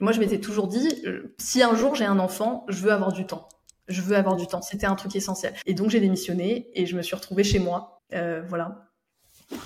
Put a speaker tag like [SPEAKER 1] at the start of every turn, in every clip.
[SPEAKER 1] Moi, je m'étais toujours dit, euh, si un jour j'ai un enfant, je veux avoir du temps. Je veux avoir du temps. C'était un truc essentiel. Et donc, j'ai démissionné et je me suis retrouvée chez moi. Euh, voilà.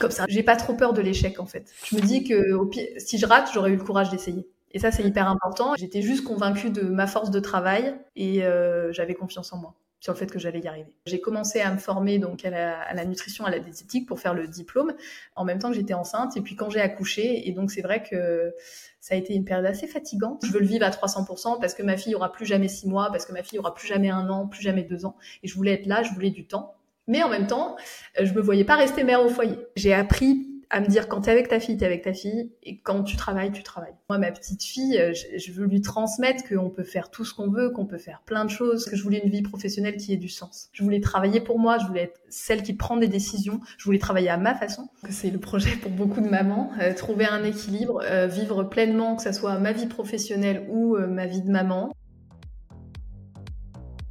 [SPEAKER 1] Comme ça. J'ai pas trop peur de l'échec, en fait. Je me dis que au pire, si je rate, j'aurais eu le courage d'essayer. Et ça, c'est hyper important. J'étais juste convaincue de ma force de travail et euh, j'avais confiance en moi sur le fait que j'allais y arriver. J'ai commencé à me former donc à la, nutrition, à la diététique pour faire le diplôme en même temps que j'étais enceinte et puis quand j'ai accouché et donc c'est vrai que ça a été une période assez fatigante. Je veux le vivre à 300% parce que ma fille aura plus jamais six mois, parce que ma fille aura plus jamais un an, plus jamais deux ans et je voulais être là, je voulais du temps. Mais en même temps, je me voyais pas rester mère au foyer. J'ai appris à me dire quand tu es avec ta fille, tu es avec ta fille, et quand tu travailles, tu travailles. Moi, ma petite fille, euh, je, veux lui transmettre qu'on peut faire tout ce qu'on veut, qu'on peut faire plein de choses, que je voulais une vie professionnelle qui ait du sens. Je voulais travailler pour moi, je voulais être celle qui prend des décisions, je voulais travailler à ma façon. C'est le projet pour beaucoup de mamans, euh, trouver un équilibre, euh, vivre pleinement, que ce soit ma vie professionnelle ou ma vie de maman.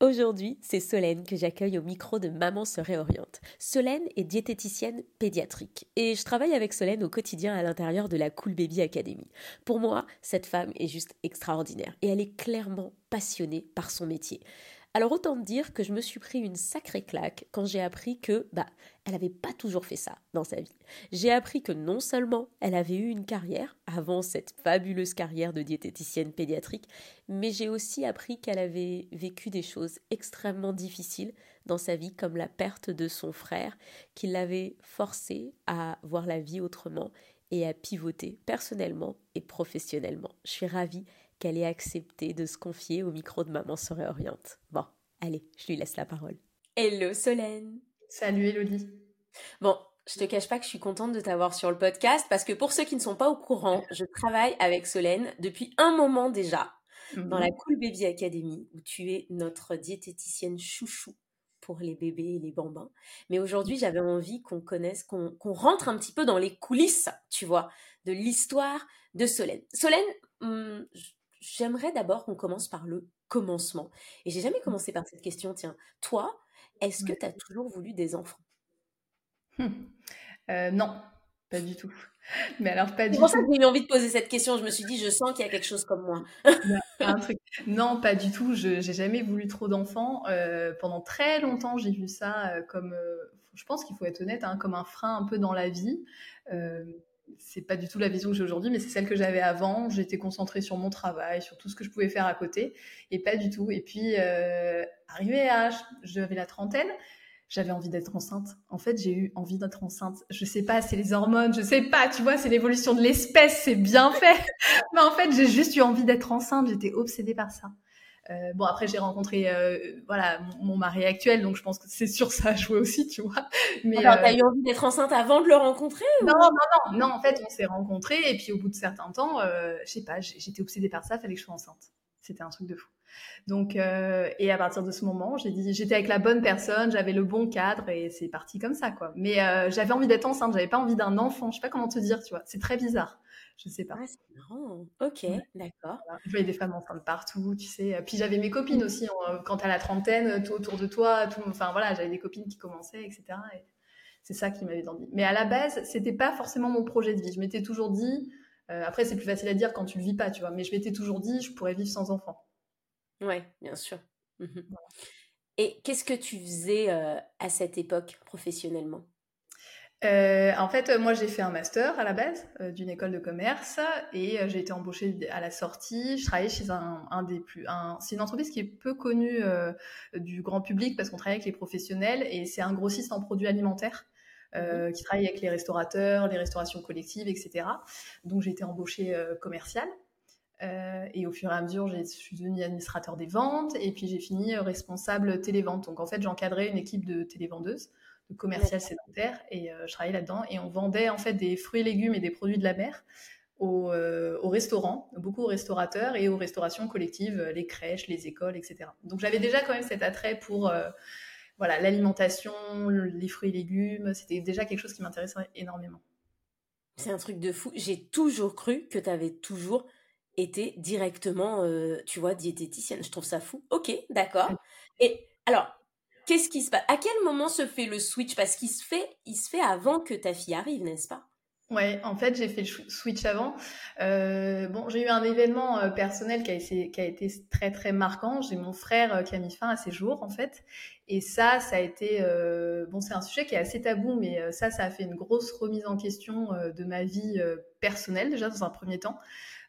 [SPEAKER 2] Aujourd'hui, c'est Solène que j'accueille au micro de Maman se réoriente. Solène est diététicienne pédiatrique et je travaille avec Solène au quotidien à l'intérieur de la Cool Baby Academy. Pour moi, cette femme est juste extraordinaire et elle est clairement passionnée par son métier. Alors autant dire que je me suis pris une sacrée claque quand j'ai appris que bah elle n'avait pas toujours fait ça dans sa vie. J'ai appris que non seulement elle avait eu une carrière avant cette fabuleuse carrière de diététicienne pédiatrique, mais j'ai aussi appris qu'elle avait vécu des choses extrêmement difficiles dans sa vie comme la perte de son frère qui l'avait forcée à voir la vie autrement et à pivoter personnellement et professionnellement. Je suis ravie qu'elle ait accepté de se confier au micro de Maman se réoriente. Bon, allez, je lui laisse la parole. Hello Solène
[SPEAKER 1] Salut Elodie
[SPEAKER 2] Bon, je te cache pas que je suis contente de t'avoir sur le podcast parce que pour ceux qui ne sont pas au courant, je travaille avec Solène depuis un moment déjà dans la mhm. Cool Baby Academy où tu es notre diététicienne chouchou pour les bébés et les bambins. Mais aujourd'hui, j'avais envie qu'on connaisse, qu'on rentre un petit peu dans les coulisses, tu vois, de l'histoire de Solène. Solène, hum, j'aimerais d'abord qu'on commence par le commencement. Et j'ai jamais commencé par cette question. Tiens, toi, est-ce que tu as toujours voulu des enfants?
[SPEAKER 1] Hum. euh, Non, pas du tout. Mais alors pas
[SPEAKER 2] du C'est pour ça que j'ai eu envie de poser cette question. Je me suis dit, je sens qu'il y a quelque chose comme moi.
[SPEAKER 1] Non, pas du tout. Je j'ai jamais voulu trop d'enfants. Euh, pendant très longtemps, j'ai vu ça euh, comme, je pense qu'il faut être honnête, hein, comme un frein un peu dans la vie c'est pas du tout la vision que j'ai aujourd'hui, mais c'est celle que j'avais avant. J'étais concentrée sur mon travail, sur tout ce que je pouvais faire à côté, et pas du tout. Et puis, euh, arrivé à, j'avais la trentaine, j'avais envie d'être enceinte. En fait, j'ai eu envie d'être enceinte. Je sais pas, c'est les hormones, je sais pas, tu vois, c'est l'évolution de l'espèce, c'est bien fait. mais en fait, j'ai juste eu envie d'être enceinte. J'étais obsédée par ça. Euh, bon, après, j'ai rencontré euh, voilà, mon, mari actuel, donc je pense que c'est sûr ça a joué aussi, tu vois.
[SPEAKER 2] Mais Alors, t'as euh, eu envie d'être enceinte avant de le rencontrer
[SPEAKER 1] Non, non, non, non. En fait, on s'est rencontrés et puis au bout de certains temps, je sais pas, j'étais obsédée par ça, fallait que je sois enceinte. C'était un truc de fou. Donc, et à partir de ce moment, j'ai dit, j'étais avec la bonne personne, j'avais le bon cadre et c'est parti comme ça, quoi. Mais j'avais envie d'être enceinte, j'avais pas envie d'un enfant. Je sais pas comment te dire, tu vois. C'est très bizarre je sais pas.
[SPEAKER 2] Ah, c'est marrant. Ok, d'accord.
[SPEAKER 1] Je voyais des femmes enceintes partout, tu sais. Puis j'avais mes copines aussi, euh, quand à la trentaine, tout autour de toi, tout, enfin voilà, j'avais des copines qui commençaient, etc. Et c'est ça qui m'avait envie. Mais à la base, c'était pas forcément mon projet de vie. Je m'étais toujours dit, euh, après c'est plus facile à dire quand tu le vis pas, tu vois, mais je m'étais toujours dit, je pourrais vivre sans enfant.
[SPEAKER 2] Ouais, bien sûr. Mmh Et qu'est-ce que tu faisais euh, à cette époque professionnellement?
[SPEAKER 1] Euh, en fait, moi, j'ai fait un master à la base euh, d'une école de commerce et euh, j'ai été embauchée à la sortie. Je travaillais chez un, un des plus, un, c'est une entreprise qui est peu connue du grand public parce qu'on travaille avec les professionnels et c'est un grossiste en produits alimentaires. Euh, qui travaille avec les restaurateurs, les restaurations collectives, etc. Donc j'ai été embauchée commerciale et au fur et à mesure, je suis devenue administrateur des ventes et puis j'ai fini responsable télévente. Donc en fait, j'encadrais une équipe de télévendeuses commercial sédentaire et euh, je travaillais là-dedans et on vendait en fait des fruits et légumes et des produits de la mer aux, restaurants, beaucoup aux restaurateurs et aux restaurations collectives, les crèches, les écoles, etc. Donc j'avais déjà quand même cet attrait pour voilà l'alimentation, les fruits et légumes. C'était déjà quelque chose qui m'intéressait énormément.
[SPEAKER 2] C'est un truc de fou. J'ai toujours cru que tu avais toujours été directement, tu vois, diététicienne. Je trouve ça fou. Ok, d'accord. Et alors, qu'est-ce qui se passe À quel moment se fait le switch? Parce qu'il se fait, il se fait avant que ta fille arrive, n'est-ce pas?
[SPEAKER 1] Ouais, en fait, j'ai fait le switch avant. Euh, bon, j'ai eu un événement euh, personnel qui a, été, très très marquant. J'ai mon frère euh, qui a mis fin à ses jours, en fait. Et ça, ça a été... bon, c'est un sujet qui est assez tabou, mais ça, ça a fait une grosse remise en question de ma vie personnelle, déjà, dans un premier temps.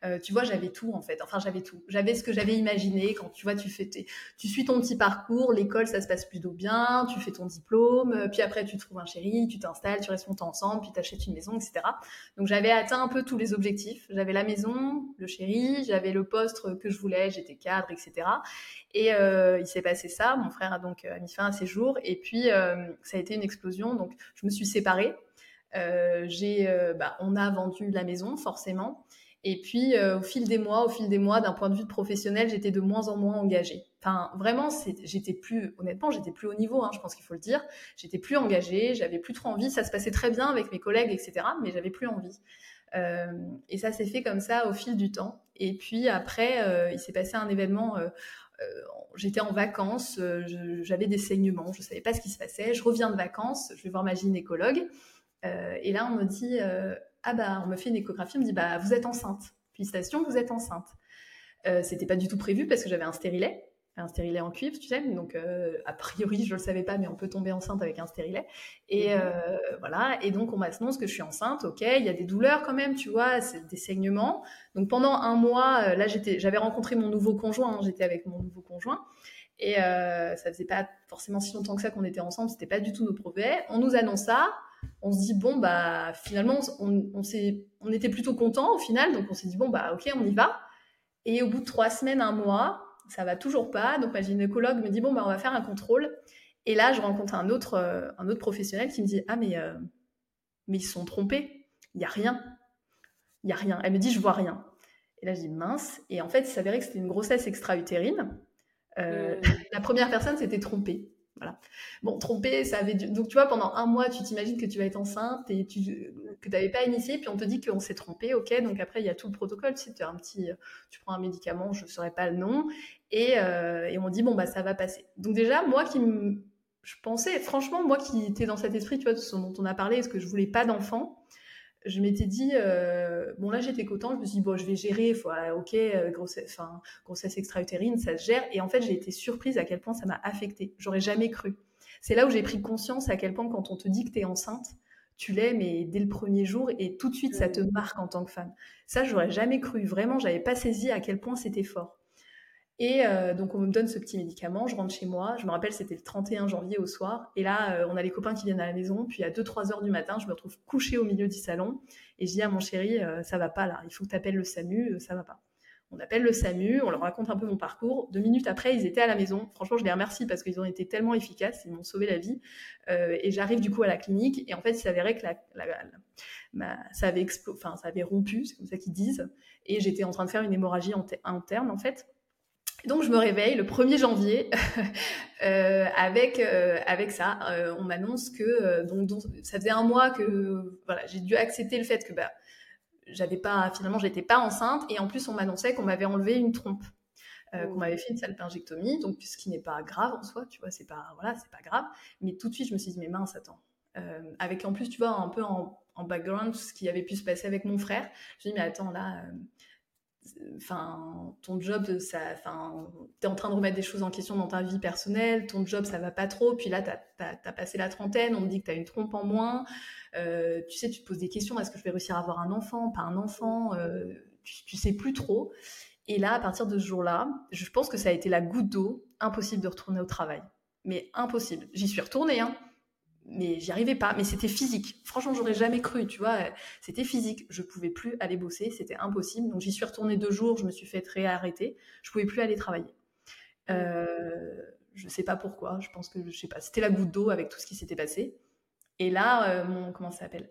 [SPEAKER 1] Euh, tu vois, j'avais tout en fait. Enfin, j'avais tout. J'avais ce que j'avais imaginé. Quand tu vois, tu fais, tu suis ton petit parcours, l'école, ça se passe plutôt bien. Tu fais ton diplôme, euh, puis après tu trouves un chéri, tu t'installes, tu restes longtemps ensemble, puis tu achètes une maison, etc. Donc j'avais atteint un peu tous les objectifs. J'avais la maison, le chéri, j'avais le poste que je voulais, j'étais cadre, etc. Et euh, il s'est passé ça. Mon frère a donc mis fin à ses jours, et puis ça a été une explosion. Donc je me suis séparée. j'ai, bah, on a vendu la maison forcément. Et puis, euh, au fil des mois, au fil des mois, d'un point de vue professionnel, j'étais de moins en moins engagée. Enfin, vraiment, j'étais plus, honnêtement, j'étais plus au niveau, hein, je pense qu'il faut le dire. J'étais plus engagée, j'avais plus trop envie. Ça se passait très bien avec mes collègues, etc. Mais j'avais plus envie. Euh, et ça s'est fait comme ça au fil du temps. Et puis après, euh, il s'est passé un événement. J'étais en vacances, j'avais des saignements, je savais pas ce qui se passait. Je reviens de vacances, je vais voir ma gynécologue. et là, on me dit ah bah on me fait une échographie, on me dit bah vous êtes enceinte. Félicitations, vous êtes enceinte. Euh, c'était pas du tout prévu parce que j'avais un stérilet, un stérilet en cuivre, tu sais. Donc euh, a priori je le savais pas, mais on peut tomber enceinte avec un stérilet. Et mhm. euh, voilà. Et donc on m'annonce que je suis enceinte. Ok, il y a des douleurs quand même, tu vois, c'est des saignements. Donc pendant un mois, là j'étais, j'avais rencontré mon nouveau conjoint. Hein, j'étais avec mon nouveau conjoint. Et ça faisait pas forcément si longtemps que ça qu'on était ensemble, c'était pas du tout nos projets. On nous annonce ça, on se dit bon bah finalement on, on était plutôt content au final. Donc on s'est dit bon bah ok on y va. Et au bout de trois semaines un mois ça va toujours pas. Donc ma gynécologue me dit bon bah on va faire un contrôle. Et là je rencontre un autre euh, un autre professionnel qui me dit ah mais euh, mais ils se sont trompés. Il y a rien. Il y a rien. Elle me dit je vois rien. Et là je dis mince. Et en fait il s'avérait que c'était une grossesse extra-utérine. Euh, mmh. la première personne s'était trompée voilà. Bon, tromper, ça avait Donc, tu vois, pendant un mois, tu t'imagines que tu vas être enceinte et que tu n'avais pas initié, puis on te dit qu'on s'est trompé, ok. Donc, après, il y a tout le protocole. Tu, sais, un petit... tu prends un médicament, je ne saurais pas le nom, et, euh, et, on dit, bon, bah, ça va passer. Donc, déjà, moi qui Je pensais, franchement, moi qui étais dans cet esprit, tu vois, ce dont on a parlé, est-ce que je voulais pas d'enfant je m'étais dit, euh, bon là j'étais content, je me suis dit, bon je vais gérer, faut, ah, ok, euh, grossesse, enfin, grossesse extra-utérine, ça se gère. Et en fait j'ai été surprise à quel point ça m'a affectée. J'aurais jamais cru. C'est là où j'ai pris conscience à quel point quand on te dit que tu es enceinte, tu l'es, mais dès le premier jour, et tout de suite ça te marque en tant que femme. Ça, j'aurais jamais cru. Vraiment, j'avais pas saisi à quel point c'était fort. Et euh, donc, on me donne ce petit médicament, je rentre chez moi. Je me rappelle, c'était le 31 janvier au soir. Et là, euh, on a les copains qui viennent à la maison. Puis à 2-3 heures du matin, je me retrouve couchée au milieu du salon. Et je dis à mon chéri, euh, ça va pas là, il faut que tu appelles le SAMU, ça va pas. On appelle le SAMU, on leur raconte un peu mon parcours. Deux minutes après, ils étaient à la maison. Franchement, je les remercie parce qu'ils ont été tellement efficaces, ils m'ont sauvé la vie. et j'arrive du coup à la clinique. Et en fait, il s'avérait que ça avait rompu, c'est comme ça qu'ils disent. Et j'étais en train de faire une hémorragie interne, en fait. Donc je me réveille le 1er janvier euh, avec euh, avec ça. Euh, on m'annonce que donc, ça faisait un mois que voilà j'ai dû accepter le fait que bah j'avais pas finalement j'étais pas enceinte et en plus on m'annonçait qu'on m'avait enlevé une trompe, qu'on oh. m'avait fait une salpingectomie donc ce qui n'est pas grave en soi tu vois c'est pas voilà c'est pas grave mais tout de suite je me suis dit mais mince attends avec en plus tu vois un peu en, en background ce qui avait pu se passer avec mon frère je me dis mais attends là ton job, ça, enfin, t'es en train de remettre des choses en question dans ta vie personnelle, ton job, ça va pas trop, puis là, t'as as, passé la trentaine, on me dit que t'as une trompe en moins, euh, tu sais, tu te poses des questions, est-ce que je vais réussir à avoir un enfant, pas un enfant, euh, tu, tu, sais plus trop. Et là, à partir de ce jour-là, je pense que ça a été la goutte d'eau, impossible de retourner au travail. Mais impossible. J'y suis retournée, hein mais j'y arrivais pas. Mais c'était physique. Franchement, j'aurais jamais cru, tu vois. C'était physique. Je pouvais plus aller bosser, c'était impossible. Donc j'y suis retournée deux jours, je me suis fait réarrêter. Je pouvais plus aller travailler. Euh, je sais pas pourquoi. Je pense que je sais pas. C'était la goutte d'eau avec tout ce qui s'était passé. Et là, mon, comment ça s'appelle?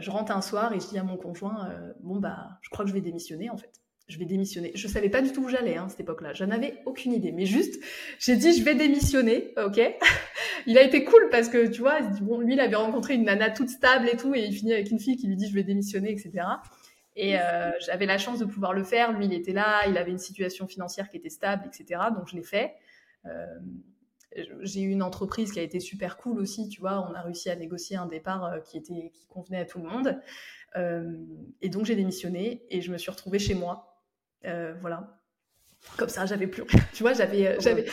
[SPEAKER 1] Je rentre un soir et je dis à mon conjoint, bon bah, je crois que je vais démissionner en fait je vais démissionner. Je savais pas du tout où j'allais hein, à cette époque-là. Je n'avais aucune idée. Mais juste, j'ai dit, je vais démissionner. Ok? Il a été cool parce que, tu vois, bon, lui, il avait rencontré une nana toute stable et tout, et il finit avec une fille qui lui dit, je vais démissionner, etc. Et euh, j'avais la chance de pouvoir le faire. Lui, il était là, il avait une situation financière qui était stable, etc. Donc, je l'ai fait. Euh, j'ai eu une entreprise qui a été super cool aussi, tu vois. On a réussi à négocier un départ euh, qui était qui convenait à tout le monde. et donc, j'ai démissionné et je me suis retrouvée chez moi voilà. Comme ça, j'avais plus rien. Tu vois, j'avais, j'avais.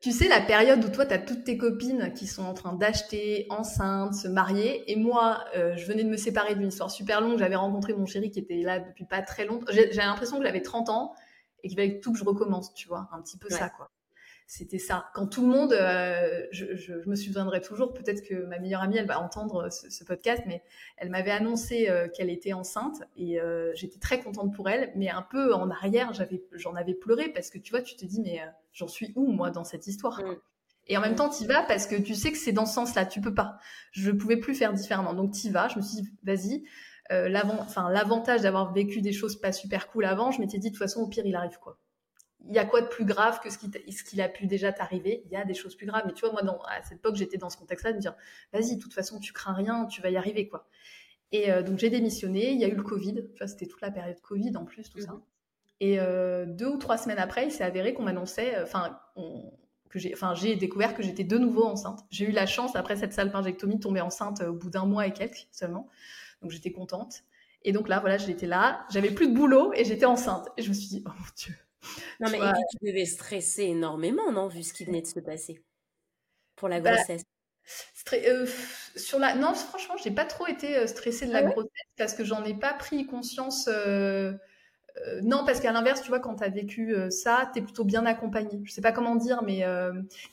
[SPEAKER 1] Tu sais, la période où toi, tu as toutes tes copines qui sont en train d'acheter, enceintes, se marier. Et moi, euh, je venais de me séparer d'une histoire super longue. J'avais rencontré mon chéri qui était là depuis pas très longtemps. J'ai l'impression que j'avais 30 ans et qu'il fallait tout que je recommence, tu vois. Un petit peu ça, quoi c'était ça. Quand tout le monde, euh, je, je, je, me souviendrai toujours, peut-être que ma meilleure amie, elle va entendre ce, ce podcast, mais elle m'avait annoncé euh, qu'elle était enceinte et euh, j'étais très contente pour elle, mais un peu en arrière, j'avais, j'en avais pleuré parce que tu vois, tu te dis, mais j'en suis où moi dans cette histoire mm. Et en même temps, tu vas parce que tu sais que c'est dans ce sens-là, tu peux pas. Je pouvais plus faire différemment, donc tu vas. Je me suis dit, vas-y. l'avantage d'avoir vécu des choses pas super cool avant, je m'étais dit de toute façon au pire il arrive quoi il y a quoi de plus grave que ce qui, ce qu'il a pu déjà t'arriver? Il y a des choses plus graves. Mais tu vois, moi, dans, à cette époque, j'étais dans ce contexte-là de me dire, vas-y, de toute façon, tu crains rien, tu vas y arriver, quoi. Et euh, donc, j'ai démissionné. Il y a eu le Covid. Tu vois, c'était toute la période Covid en plus, tout ça. Et euh, deux ou trois semaines après, il s'est avéré qu'on m'annonçait, euh, enfin, que j'ai, enfin, j'ai découvert que j'étais de nouveau enceinte. J'ai eu la chance, après cette salpingectomie, de tomber enceinte au bout d'un mois et quelques seulement. Donc, j'étais contente. Et donc là, voilà, j'étais là, j'avais plus de boulot et j'étais enceinte. Et je me suis dit, oh mon Dieu,
[SPEAKER 2] non, mais tu devais stresser énormément, non, vu ce qui venait de se passer? Pour la bah, grossesse?
[SPEAKER 1] Euh, sur la... Non, franchement, j'ai pas trop été euh, stressée de la ah grossesse parce que j'en ai pas pris conscience. Euh, non, parce qu'à l'inverse, tu vois, quand tu as vécu ça, tu es plutôt bien accompagné. Je sais pas comment dire, mais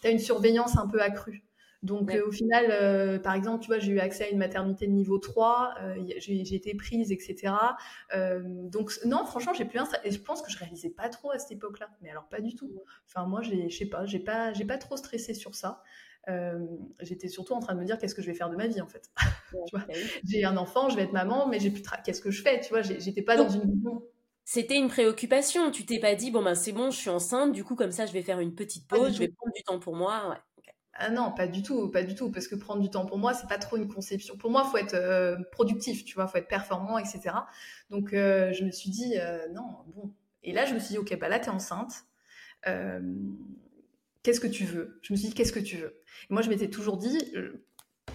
[SPEAKER 1] tu as une surveillance un peu accrue. Donc au final, euh, par exemple, tu vois, j'ai eu accès à une maternité de niveau 3, euh, j'ai été prise, etc. Euh, donc non, franchement, j'ai plus un et je pense que je réalisais pas trop à cette époque-là. Mais alors pas du tout. Enfin moi, je sais pas, j'ai pas, pas trop stressé sur ça. J'étais surtout en train de me dire qu'est-ce que je vais faire de ma vie en fait. Bah j'ai un enfant, je vais être maman, mais j'ai plus qu'est-ce que je fais, tu vois? J'étais pas dans une
[SPEAKER 2] c'était une préoccupation. Tu t'es pas dit bon ben c'est bon, je suis enceinte, du coup comme ça je vais faire une petite pause, je vais prendre du temps pour moi. Ouais.
[SPEAKER 1] Ah non, pas du tout, pas du tout, parce que prendre du temps pour moi, c'est pas trop une conception. Pour moi, faut être euh, productif, tu vois, faut être performant, etc. Donc, euh, je me suis dit, euh, non, bon. Et là, je me suis dit, ok, bah là, t'es enceinte. qu'est-ce que tu veux? Je me suis dit, qu'est-ce que tu veux? Et moi, je m'étais toujours dit,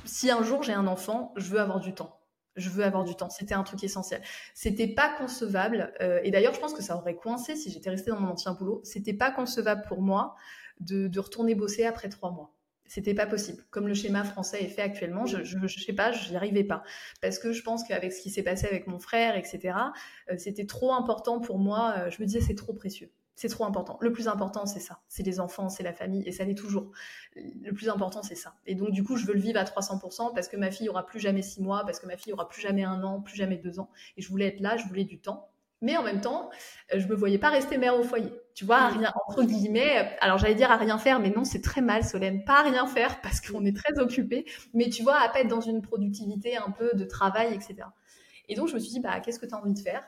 [SPEAKER 1] si un jour j'ai un enfant, je veux avoir du temps. Je veux avoir du temps. C'était un truc essentiel. C'était pas concevable. et d'ailleurs, je pense que ça aurait coincé si j'étais restée dans mon ancien boulot. C'était pas concevable pour moi de, retourner bosser après trois mois c'était pas possible. Comme le schéma français est fait actuellement, je, je, sais pas, je n'y arrivais pas. Parce que je pense qu'avec ce qui s'est passé avec mon frère, etc., euh, c'était trop important pour moi. Euh, je me disais, c'est trop précieux. C'est trop important. Le plus important, c'est ça. C'est les enfants, c'est la famille, et ça l'est toujours. Le plus important, c'est ça. Et donc, du coup, je veux le vivre à 300% parce que ma fille aura plus jamais six mois, parce que ma fille aura plus jamais un an, plus jamais deux ans. Et je voulais être là, je voulais du temps. Mais en même temps, euh, je me voyais pas rester mère au foyer. Tu vois, mm. rien, entre guillemets, alors j'allais dire à rien faire, mais non, c'est très mal, Solène, pas à rien faire parce qu'on est très occupé, mais tu vois, à peine dans une productivité un peu de travail, etc. Et donc, je me suis dit, bah, qu'est-ce que tu as envie de faire?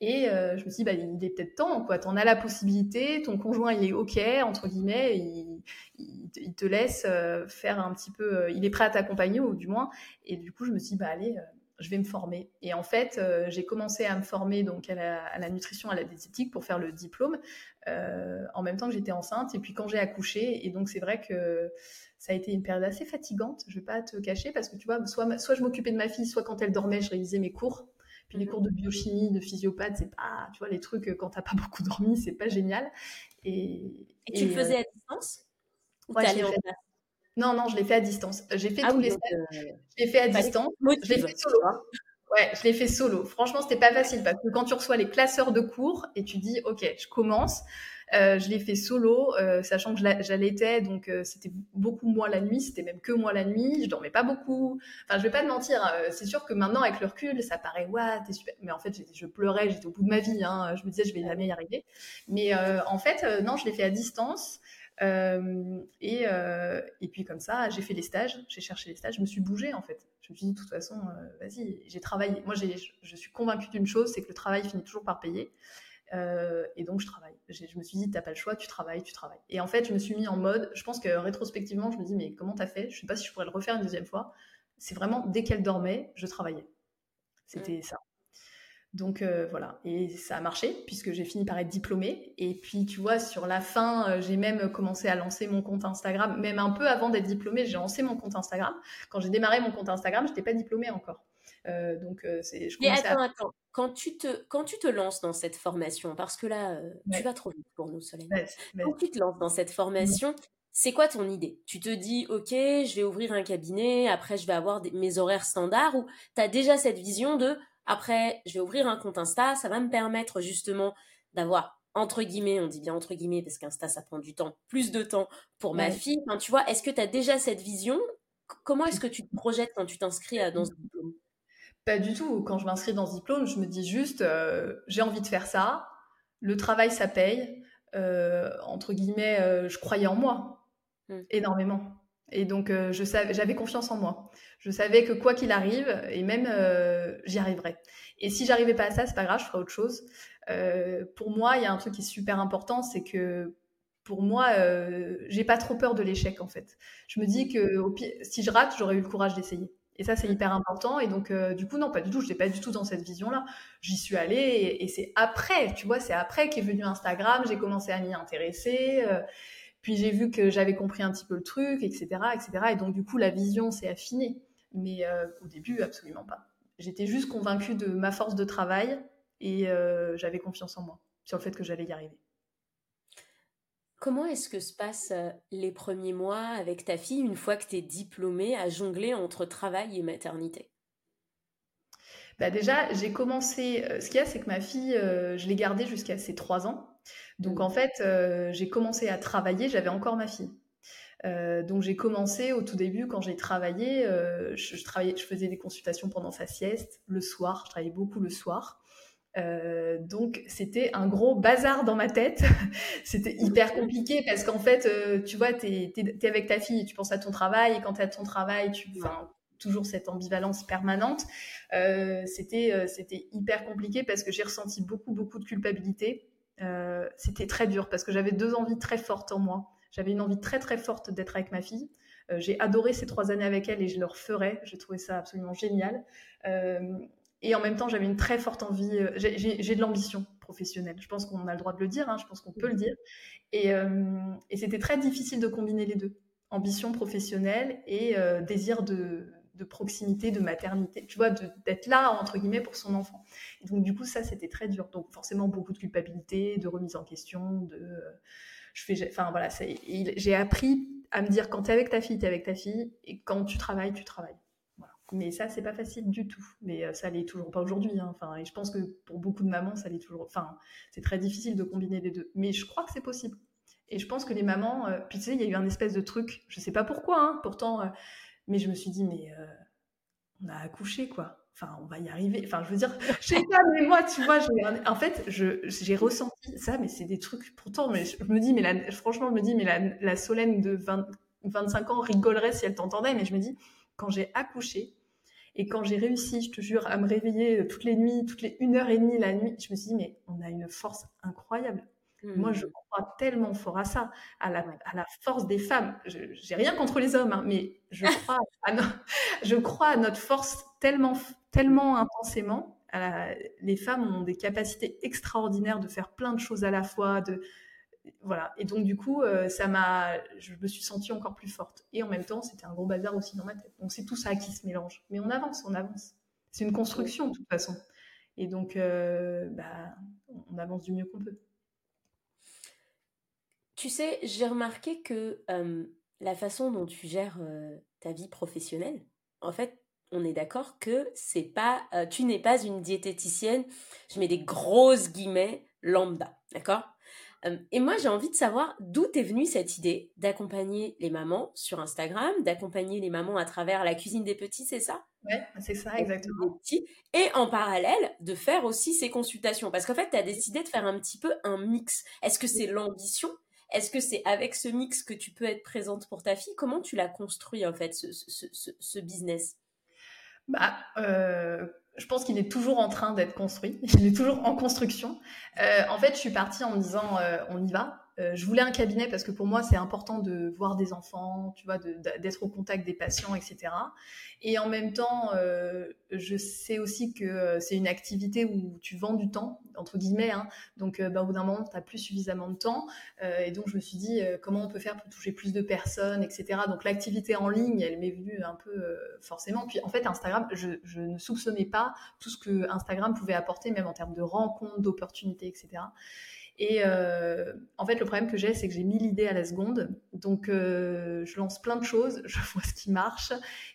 [SPEAKER 1] Et euh, je me suis dit, bah, il est peut-être temps, quoi. Tu en as la possibilité, ton conjoint, il est OK, entre guillemets, il, te laisse euh, faire un petit peu, il est prêt à t'accompagner, ou du moins. Et du coup, je me suis dit, bah, allez, je vais me former. Et en fait, euh, j'ai commencé à me former donc à la, nutrition, à la diététique pour faire le diplôme euh, en même temps que j'étais enceinte. Et puis quand j'ai accouché, et donc c'est vrai que ça a été une période assez fatigante. Je vais pas te cacher parce que tu vois, soit, soit je m'occupais de ma fille, soit quand elle dormait, je révisais mes cours. Les cours de biochimie, de physiopathe, c'est pas, tu vois, les trucs quand t'as pas beaucoup dormi, c'est pas génial.
[SPEAKER 2] Et, tu le faisais à distance
[SPEAKER 1] ou ouais, non, non, je l'ai fait à distance. J'ai fait ah tous les euh, Je l'ai fait à distance. Je l'ai fait solo. Ouais, je l'ai fait solo. Franchement, c'était pas facile parce que quand tu reçois les classeurs de cours et tu dis, OK, je commence, euh, je l'ai fait solo, euh, sachant que j'allaitais, donc c'était beaucoup moi la nuit, c'était même que moi la nuit, je dormais pas beaucoup. Enfin, je vais pas te mentir, hein, c'est sûr que maintenant avec le recul, ça paraît ouais, t'es super, mais en fait, je pleurais, j'étais au bout de ma vie, hein, je me disais je vais jamais y arriver. Mais en fait, non, je l'ai fait à distance. et, et puis comme ça, j'ai fait les stages, j'ai cherché les stages, je me suis bougée en fait. Je me suis dit, de toute façon, vas-y, j'ai travaillé. Moi, je suis convaincue d'une chose, c'est que le travail finit toujours par payer. et donc, je travaille. Je me suis dit, t'as pas le choix, tu travailles, tu travailles. Et en fait, je me suis mis en mode, je pense que rétrospectivement, je me dis, mais comment t'as fait? Je sais pas si je pourrais le refaire une deuxième fois. C'est vraiment, dès qu'elle dormait, je travaillais. C'était ça. Donc euh, voilà, et ça a marché puisque j'ai fini par être diplômée. Et puis tu vois, sur la fin, euh, j'ai même commencé à lancer mon compte Instagram. Même un peu avant d'être diplômée, j'ai lancé mon compte Instagram. Quand j'ai démarré mon compte Instagram, je n'étais pas diplômée encore. Euh, donc c'est.
[SPEAKER 2] Je attends, attends. Quand tu te quand tu te lances dans cette formation, parce que là, tu vas trop vite pour nous, Soleil. Quand tu te lances dans cette formation, c'est quoi ton idée? Tu te dis, ok, je vais ouvrir un cabinet, après je vais avoir mes horaires standards, ou tu as déjà cette vision de après, je vais ouvrir un compte Insta, ça va me permettre justement d'avoir entre guillemets, on dit bien entre guillemets parce qu'Insta ça prend du temps, plus de temps pour ma fille. tu vois, est-ce que tu as déjà cette vision? Comment est-ce que tu te projettes quand tu t'inscris dans ce diplôme?
[SPEAKER 1] Pas du tout. Quand je m'inscris dans ce diplôme, je me dis juste euh, j'ai envie de faire ça. Le travail ça paye. Euh, entre guillemets, euh, je croyais en moi mmh. énormément. Et donc, euh, je savais, j'avais confiance en moi. Je savais que quoi qu'il arrive, et même euh, j'y arriverais. Et si j'arrivais pas à ça, c'est pas grave, je ferai autre chose. Euh, pour moi, il y a un truc qui est super important, c'est que pour moi, j'ai pas trop peur de l'échec en fait. Je me dis que si je rate, j'aurais eu le courage d'essayer. Et ça, c'est hyper important. Et donc, du coup, non, pas du tout. Je n'étais pas du tout dans cette vision-là. J'y suis allée et c'est après, tu vois, c'est après qu'est venu Instagram. J'ai commencé à m'y intéresser. Puis j'ai vu que j'avais compris un petit peu le truc, etc., etc. Et donc du coup, la vision s'est affinée. Mais euh, au début, absolument pas. J'étais juste convaincue de ma force de travail et euh, j'avais confiance en moi sur le fait que j'allais y arriver.
[SPEAKER 2] Comment est-ce que se passent euh, les premiers mois avec ta fille une fois que tu es diplômée à jongler entre travail et maternité?
[SPEAKER 1] Bah déjà, j'ai commencé. ce qu'il y a, c'est que ma fille, je l'ai gardée jusqu'à ses trois ans. Donc en fait, euh, j'ai commencé à travailler, j'avais encore ma fille. Euh, donc j'ai commencé au tout début quand j'ai travaillé, euh, je, travaillais, je faisais des consultations pendant sa sieste, le soir, je travaillais beaucoup le soir. donc c'était un gros bazar dans ma tête. c'était hyper compliqué parce qu'en fait, tu vois, tu es, avec ta fille, tu penses à ton travail et quand tu as ton travail, tu, toujours cette ambivalence permanente. c'était hyper compliqué parce que j'ai ressenti beaucoup beaucoup de culpabilité euh, c'était très dur parce que j'avais deux envies très fortes en moi. J'avais une envie très très forte d'être avec ma fille. Euh, j'ai adoré ces trois années avec elle et je le referais. J'ai trouvé ça absolument génial. Euh, et en même temps, j'avais une très forte envie. J'ai de l'ambition professionnelle. Je pense qu'on a le droit de le dire. Hein, je pense qu'on peut le dire. Et, et c'était très difficile de combiner les deux ambition professionnelle et désir de, de proximité, de maternité, tu vois, d'être là, entre guillemets, pour son enfant. Et donc, du coup, ça, c'était très dur. Donc, forcément, beaucoup de culpabilité, de remise en question, de... Je fais, enfin, voilà, j'ai appris à me dire, quand tu es avec ta fille, tu es avec ta fille, et quand tu travailles, tu travailles. Mais ça, c'est pas facile du tout. Mais euh, ça l'est toujours pas aujourd'hui. Hein. Enfin, et je pense que pour beaucoup de mamans, ça l'est toujours. Enfin, c'est très difficile de combiner les deux. Mais je crois que c'est possible. Et je pense que les mamans, euh, puis tu sais, il y a eu un espèce de truc, je sais pas pourquoi, hein, pourtant, euh, mais je me suis dit, mais euh, on a accouché, quoi. Enfin, on va y arriver. Enfin, je veux dire, je sais pas, mais moi, tu vois, en fait, j'ai ressenti ça, mais c'est des trucs, pourtant, mais je, me dis, mais franchement, je me dis, mais la, la Solène de 25 ans rigolerait si elle t'entendait, mais je me dis, quand j'ai accouché, et quand j'ai réussi, je te jure, à me réveiller euh, toutes les nuits, toutes les une heure et demie la nuit, je me suis dit, mais on a une force incroyable. Moi, je mmh. crois tellement fort à ça, à la, à la force des femmes. J'ai rien contre les hommes, hein, mais je crois, à je crois à notre force tellement, tellement intensément. les femmes ont des capacités extraordinaires de faire plein de choses à la fois. De, voilà. Et donc, du coup, euh, ça m'a, je me suis sentie encore plus forte. Et en même temps, c'était un gros bazar aussi dans ma tête. Donc, c'est tout ça qui se mélange. Mais on avance, on avance. C'est une construction, de toute façon. Et donc, euh, bah, on avance du mieux qu'on peut.
[SPEAKER 2] Tu sais, j'ai remarqué que la façon dont tu gères ta vie professionnelle, en fait, on est d'accord que c'est pas, tu n'es pas une diététicienne, je mets des grosses guillemets, lambda, d'accord? Et moi, j'ai envie de savoir d'où est venue cette idée d'accompagner les mamans sur Instagram, d'accompagner les mamans à travers la cuisine des petits, c'est ça?
[SPEAKER 1] Ouais, c'est ça, exactement.
[SPEAKER 2] Et en parallèle, de faire aussi ces consultations. Parce qu'en fait, tu as décidé de faire un petit peu un mix. Est-ce que c'est l'ambition Est-ce que c'est avec ce mix que tu peux être présente pour ta fille? Comment tu l'as construit en fait, ce, ce, business?
[SPEAKER 1] Bah, euh, je pense qu'il est toujours en train d'être construit. Il est toujours en construction. Euh, en fait, je suis partie en me disant, euh, on y va. Euh, je voulais un cabinet parce que pour moi, c'est important de voir des enfants, tu vois, d'être au contact des patients, etc. Et en même temps, euh, je sais aussi que euh, c'est une activité où tu vends du temps, entre guillemets. Hein. Donc, bah, au bout d'un moment, tu n'as plus suffisamment de temps. et donc, je me suis dit, comment on peut faire pour toucher plus de personnes, etc. Donc, l'activité en ligne, elle m'est venue un peu forcément. Puis, en fait, Instagram, je, je, ne soupçonnais pas tout ce que Instagram pouvait apporter, même en termes de rencontres, d'opportunités, etc. Et euh, en fait, le problème que j'ai, c'est que j'ai mis l'idée à la seconde. Donc, euh, je lance plein de choses, je vois ce qui marche.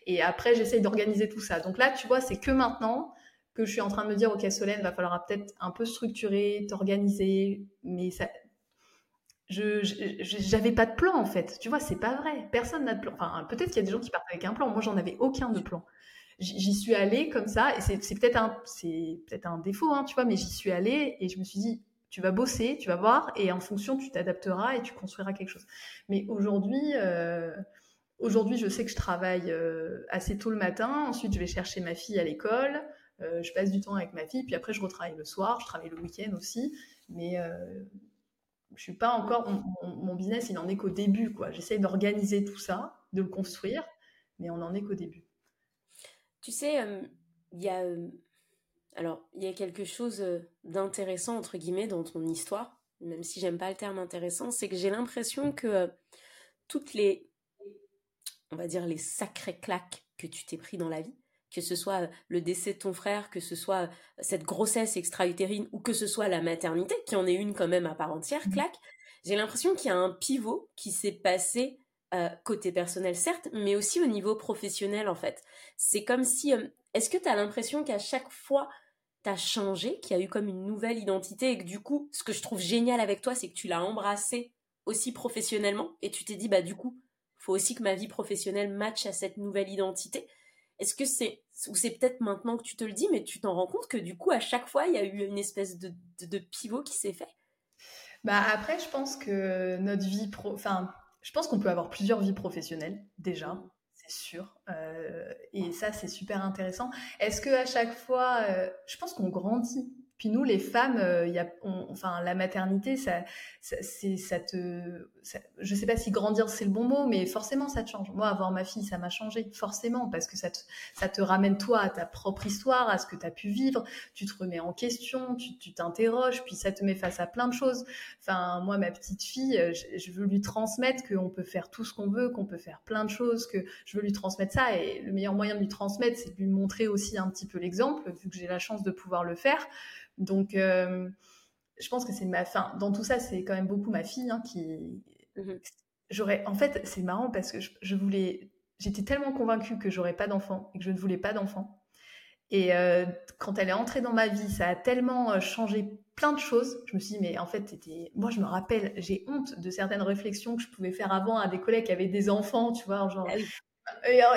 [SPEAKER 1] Et après, j'essaye d'organiser tout ça. Donc là, tu vois, c'est que maintenant que je suis en train de me dire, OK, Solène, va falloir peut-être un peu structurer, t'organiser. Mais ça, je j'avais pas de plan en fait. Tu vois, c'est pas vrai. Personne n'a de plan. Enfin, peut-être qu'il y a des gens qui partent avec un plan. Moi, j'en avais aucun de plan. J'y suis allée comme ça, et c'est peut-être un, c'est peut-être un défaut, hein, tu vois, mais j'y suis allée et je me suis dit, tu vas bosser, tu vas voir, et en fonction, tu t'adapteras et tu construiras quelque chose. Mais aujourd'hui, euh, aujourd'hui, je sais que je travaille euh, assez tôt le matin. Ensuite, je vais chercher ma fille à l'école. Euh, je passe du temps avec ma fille, puis après, je retravaille le soir. Je travaille le week-end aussi. Mais je suis pas encore. Mon, business, il en est qu'au début, quoi. J'essaie d'organiser tout ça, de le construire, mais on en est qu'au début.
[SPEAKER 2] Tu sais, il y a alors, il y a quelque chose euh, d'intéressant, entre guillemets, dans ton histoire, même si j'aime pas le terme intéressant, c'est que j'ai l'impression que euh, toutes les, on va dire, les sacrées claques que tu t'es pris dans la vie, que ce soit euh, le décès de ton frère, que ce soit cette grossesse extra-utérine ou que ce soit la maternité, qui en est une quand même à part entière, mmh. claque, j'ai l'impression qu'il y a un pivot qui s'est passé côté personnel, certes, mais aussi au niveau professionnel, en fait. C'est comme si... Est-ce que tu as l'impression qu'à chaque fois t'as changé, qu'il y a eu comme une nouvelle identité et que du coup, ce que je trouve génial avec toi, c'est que tu l'as embrassé aussi professionnellement et tu t'es dit, bah du coup, faut aussi que ma vie professionnelle matche à cette nouvelle identité. Est-ce que c'est, ou c'est peut-être maintenant que tu te le dis, mais tu t'en rends compte que du coup, à chaque fois, il y a eu une espèce de, pivot qui s'est fait?
[SPEAKER 1] Bah après, je pense que notre vie pro, enfin, je pense qu'on peut avoir plusieurs vies professionnelles déjà sûr. Euh, et ça, c'est super intéressant. Est-ce que à chaque fois, euh, je pense qu'on grandit puis nous, les femmes, euh, y a, enfin, la maternité, ça, ça, ça te, je sais pas si grandir c'est le bon mot, mais forcément ça te change. Moi, avoir ma fille, ça m'a changé, forcément, parce que ça te, ramène toi à ta propre histoire, à ce que tu as pu vivre. Tu te remets en question, tu t'interroges, puis ça te met face à plein de choses. Enfin, moi, ma petite fille, euh, je, veux lui transmettre qu'on peut faire tout ce qu'on veut, qu'on peut faire plein de choses, que je veux lui transmettre ça. Et le meilleur moyen de lui transmettre, c'est de lui montrer aussi un petit peu l'exemple, vu que j'ai la chance de pouvoir le faire. Donc, euh, je pense que c'est ma fin. Dans tout ça, c'est quand même beaucoup ma fille hein, qui. Mhm. J'aurais. En fait, c'est marrant parce que je, voulais. J'étais tellement convaincue que j'aurais pas d'enfant et que je ne voulais pas d'enfant. Et euh, quand elle est entrée dans ma vie, ça a tellement euh, changé plein de choses. Je me suis dit, mais en fait, moi, je me rappelle, j'ai honte de certaines réflexions que je pouvais faire avant à des collègues qui avaient des enfants, tu vois, genre, ah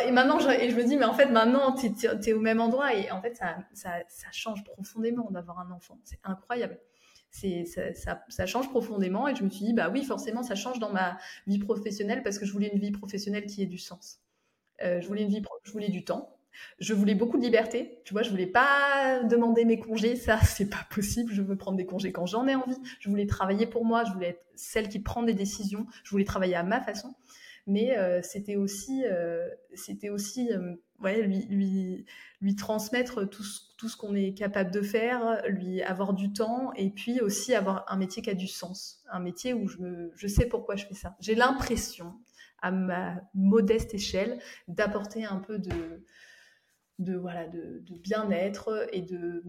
[SPEAKER 1] et, maintenant, je, et je me dis, mais en fait, maintenant, tu es, au même endroit. Et en fait, ça, ça, ça change profondément d'avoir un enfant. C'est incroyable. C'est, ça, ça, change profondément. Et je me suis dit, bah oui, forcément, ça change dans ma vie professionnelle parce que je voulais une vie professionnelle qui ait du sens. Euh, je voulais une vie, je voulais du temps. Je voulais beaucoup de liberté. Tu vois, je voulais pas demander mes congés. Ça, c'est pas possible. Je veux prendre des congés quand j'en ai envie. Je voulais travailler pour moi. Je voulais être celle qui prend des décisions. Je voulais travailler à ma façon mais euh, c'était aussi, euh, c'était aussi lui, transmettre tout ce, tout ce qu'on est capable de faire, lui avoir du temps et puis aussi avoir un métier qui a du sens, un métier où je, me, sais pourquoi je fais ça. J'ai l'impression, à ma modeste échelle, d'apporter un peu de, voilà, de, bien-être et de,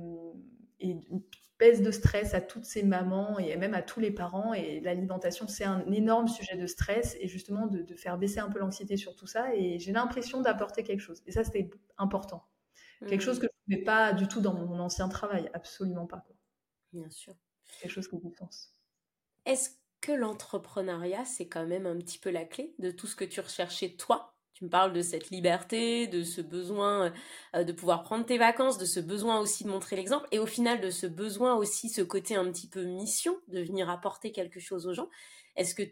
[SPEAKER 1] baisse de stress à toutes ces mamans et même à tous les parents. Et l'alimentation, c'est un énorme sujet de stress et justement de, faire baisser un peu l'anxiété sur tout ça. Et j'ai l'impression d'apporter quelque chose. Et ça, c'était important. Quelque chose mmh. que je ne fais pas du tout dans mon ancien travail. Absolument pas. Quoi.
[SPEAKER 2] Bien sûr.
[SPEAKER 1] Quelque chose que vous pensez.
[SPEAKER 2] Est-ce que l'entrepreneuriat, c'est quand même un petit peu la clé de tout ce que tu recherchais toi? Tu me parles de cette liberté, de ce besoin de pouvoir prendre tes vacances, de ce besoin aussi de montrer l'exemple, et au final de ce besoin aussi, ce côté un petit peu mission, de venir apporter quelque chose aux gens. Est-ce que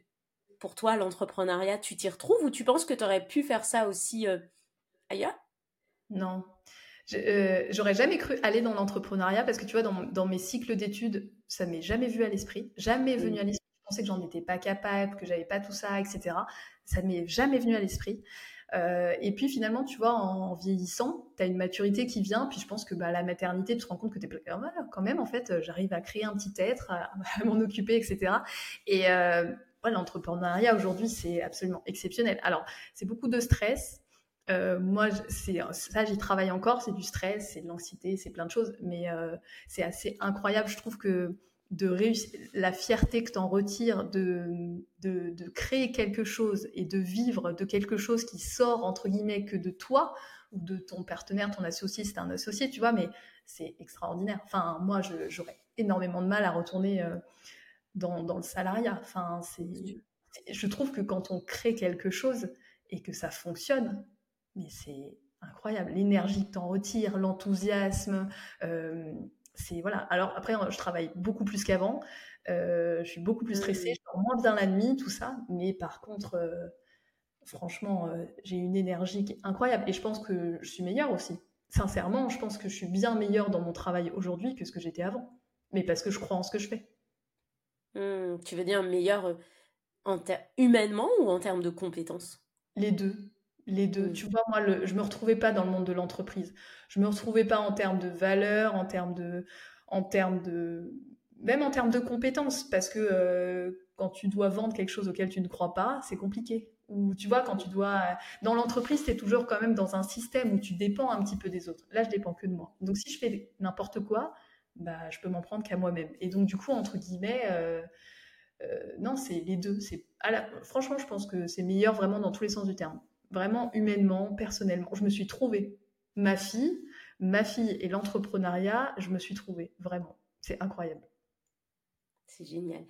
[SPEAKER 2] pour toi, l'entrepreneuriat, tu t'y retrouves ou tu penses que tu aurais pu faire ça aussi ailleurs?
[SPEAKER 1] Non. J'aurais jamais cru aller dans l'entrepreneuriat parce que tu vois, dans, mes cycles d'études, ça m'est jamais vu à l'esprit, jamais venu à l'esprit. Je pensais que j'en étais pas capable, que j'avais pas tout ça, etc. Ça m'est jamais venu à l'esprit. Euh, et puis finalement, tu vois, en, vieillissant, tu as une maturité qui vient. Puis je pense que bah, la maternité, tu te rends compte que tu es ah, quand même, en fait, j'arrive à créer un petit être, à, m'en occuper, etc. Et euh, l'entrepreneuriat aujourd'hui, c'est absolument exceptionnel. Alors, c'est beaucoup de stress. Euh, moi, ça, j'y travaille encore. C'est du stress, c'est de l'anxiété, c'est plein de choses. Mais c'est assez incroyable. Je trouve que de réussir, la fierté que tu en retires de, de, créer quelque chose et de vivre de quelque chose qui sort, entre guillemets, que de toi ou de ton partenaire, ton associé, c'est un associé, tu vois, mais c'est extraordinaire. Enfin, moi, j'aurais énormément de mal à retourner euh, dans, dans, le salariat. Enfin, c'est, je trouve que quand on crée quelque chose et que ça fonctionne, mais c'est incroyable. L'énergie que tu en retires, l'enthousiasme. Euh, c'est voilà. Alors après, je travaille beaucoup plus qu'avant. Euh, je suis beaucoup plus stressée. Mmh. Je dors moins bien la nuit, tout ça. Mais par contre, euh, franchement, euh, j'ai une énergie incroyable. Et je pense que je suis meilleure aussi. Sincèrement, je pense que je suis bien meilleure dans mon travail aujourd'hui que ce que j'étais avant. Mais parce que je crois en ce que je fais.
[SPEAKER 2] Mmh, tu veux dire meilleure en humainement ou en termes de compétences?
[SPEAKER 1] Les deux. Les deux. Mmh. Tu vois, moi, le, je me retrouvais pas dans le monde de l'entreprise. Je me retrouvais pas en termes de valeur, en termes de, en termes de, même en termes de compétences, parce que euh, quand tu dois vendre quelque chose auquel tu ne crois pas, c'est compliqué. Ou tu vois, quand tu dois, dans l'entreprise, tu es toujours quand même dans un système où tu dépends un petit peu des autres. Là, je dépends que de moi. Donc, si je fais n'importe quoi, bah, je peux m'en prendre qu'à moi-même. Et donc, du coup, entre guillemets. Euh, euh, non, c'est les deux. C'est franchement, je pense que c'est meilleur vraiment dans tous les sens du terme vraiment humainement, personnellement. Je me suis trouvée. Ma fille, ma fille et l'entrepreneuriat, je me suis trouvée, vraiment. C'est incroyable.
[SPEAKER 2] C'est génial.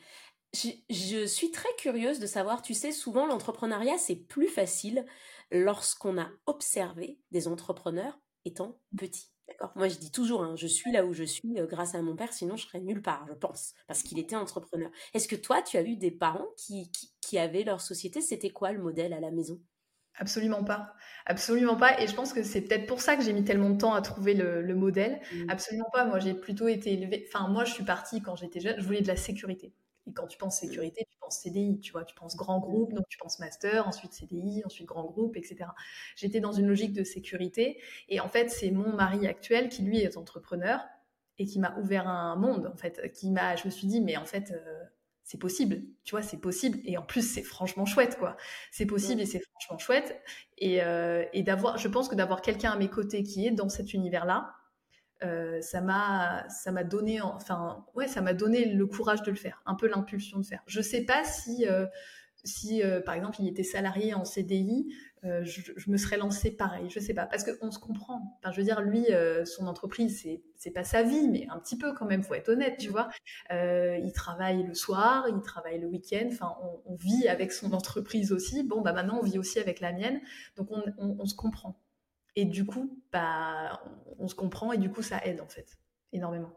[SPEAKER 2] Je, suis très curieuse de savoir, tu sais, souvent l'entrepreneuriat, c'est plus facile lorsqu'on a observé des entrepreneurs étant petits. D'accord? Moi, je dis toujours, hein, je suis là où je suis euh, grâce à mon père, sinon je serais nulle part, je pense, parce qu'il était entrepreneur. Est-ce que toi, tu as eu des parents qui, qui avaient leur société? C'était quoi le modèle à la maison?
[SPEAKER 1] Absolument pas. Absolument pas. Et je pense que c'est peut-être pour ça que j'ai mis tellement de temps à trouver le, modèle. Mmh. Absolument pas. Moi, j'ai plutôt été élevée. Enfin, moi, je suis partie quand j'étais jeune, je voulais de la sécurité. Et quand tu penses sécurité, tu penses CDI, tu vois, tu penses grand groupe, donc tu penses master, ensuite CDI, ensuite grand groupe, etc. J'étais dans une logique de sécurité. Et en fait, c'est mon mari actuel qui, lui, est entrepreneur et qui m'a ouvert un monde, en fait, qui m'a, je me suis dit, mais en fait, euh, c'est possible, tu vois, c'est possible. Et en plus, c'est franchement chouette, quoi. C'est possible et c'est franchement chouette. Et, euh, et d'avoir, je pense que d'avoir quelqu'un à mes côtés qui est dans cet univers-là, euh, ça m'a, ça m'a donné, enfin, ouais, ça m'a donné le courage de le faire, un peu l'impulsion de faire. Je sais pas si, euh, si, par exemple, il était salarié en CDI, euh, je, me serais lancée pareil. Je sais pas, parce qu'on se comprend. Enfin, je veux dire, lui, euh, son entreprise, c'est c'est pas sa vie, mais un petit peu quand même. Faut être honnête, tu vois. Euh, il travaille le soir, il travaille le week-end. Enfin, on, vit avec son entreprise aussi. Bon, bah maintenant, on vit aussi avec la mienne. Donc, on, on, se comprend. Et du coup, bah, on, se comprend et du coup, ça aide en fait énormément.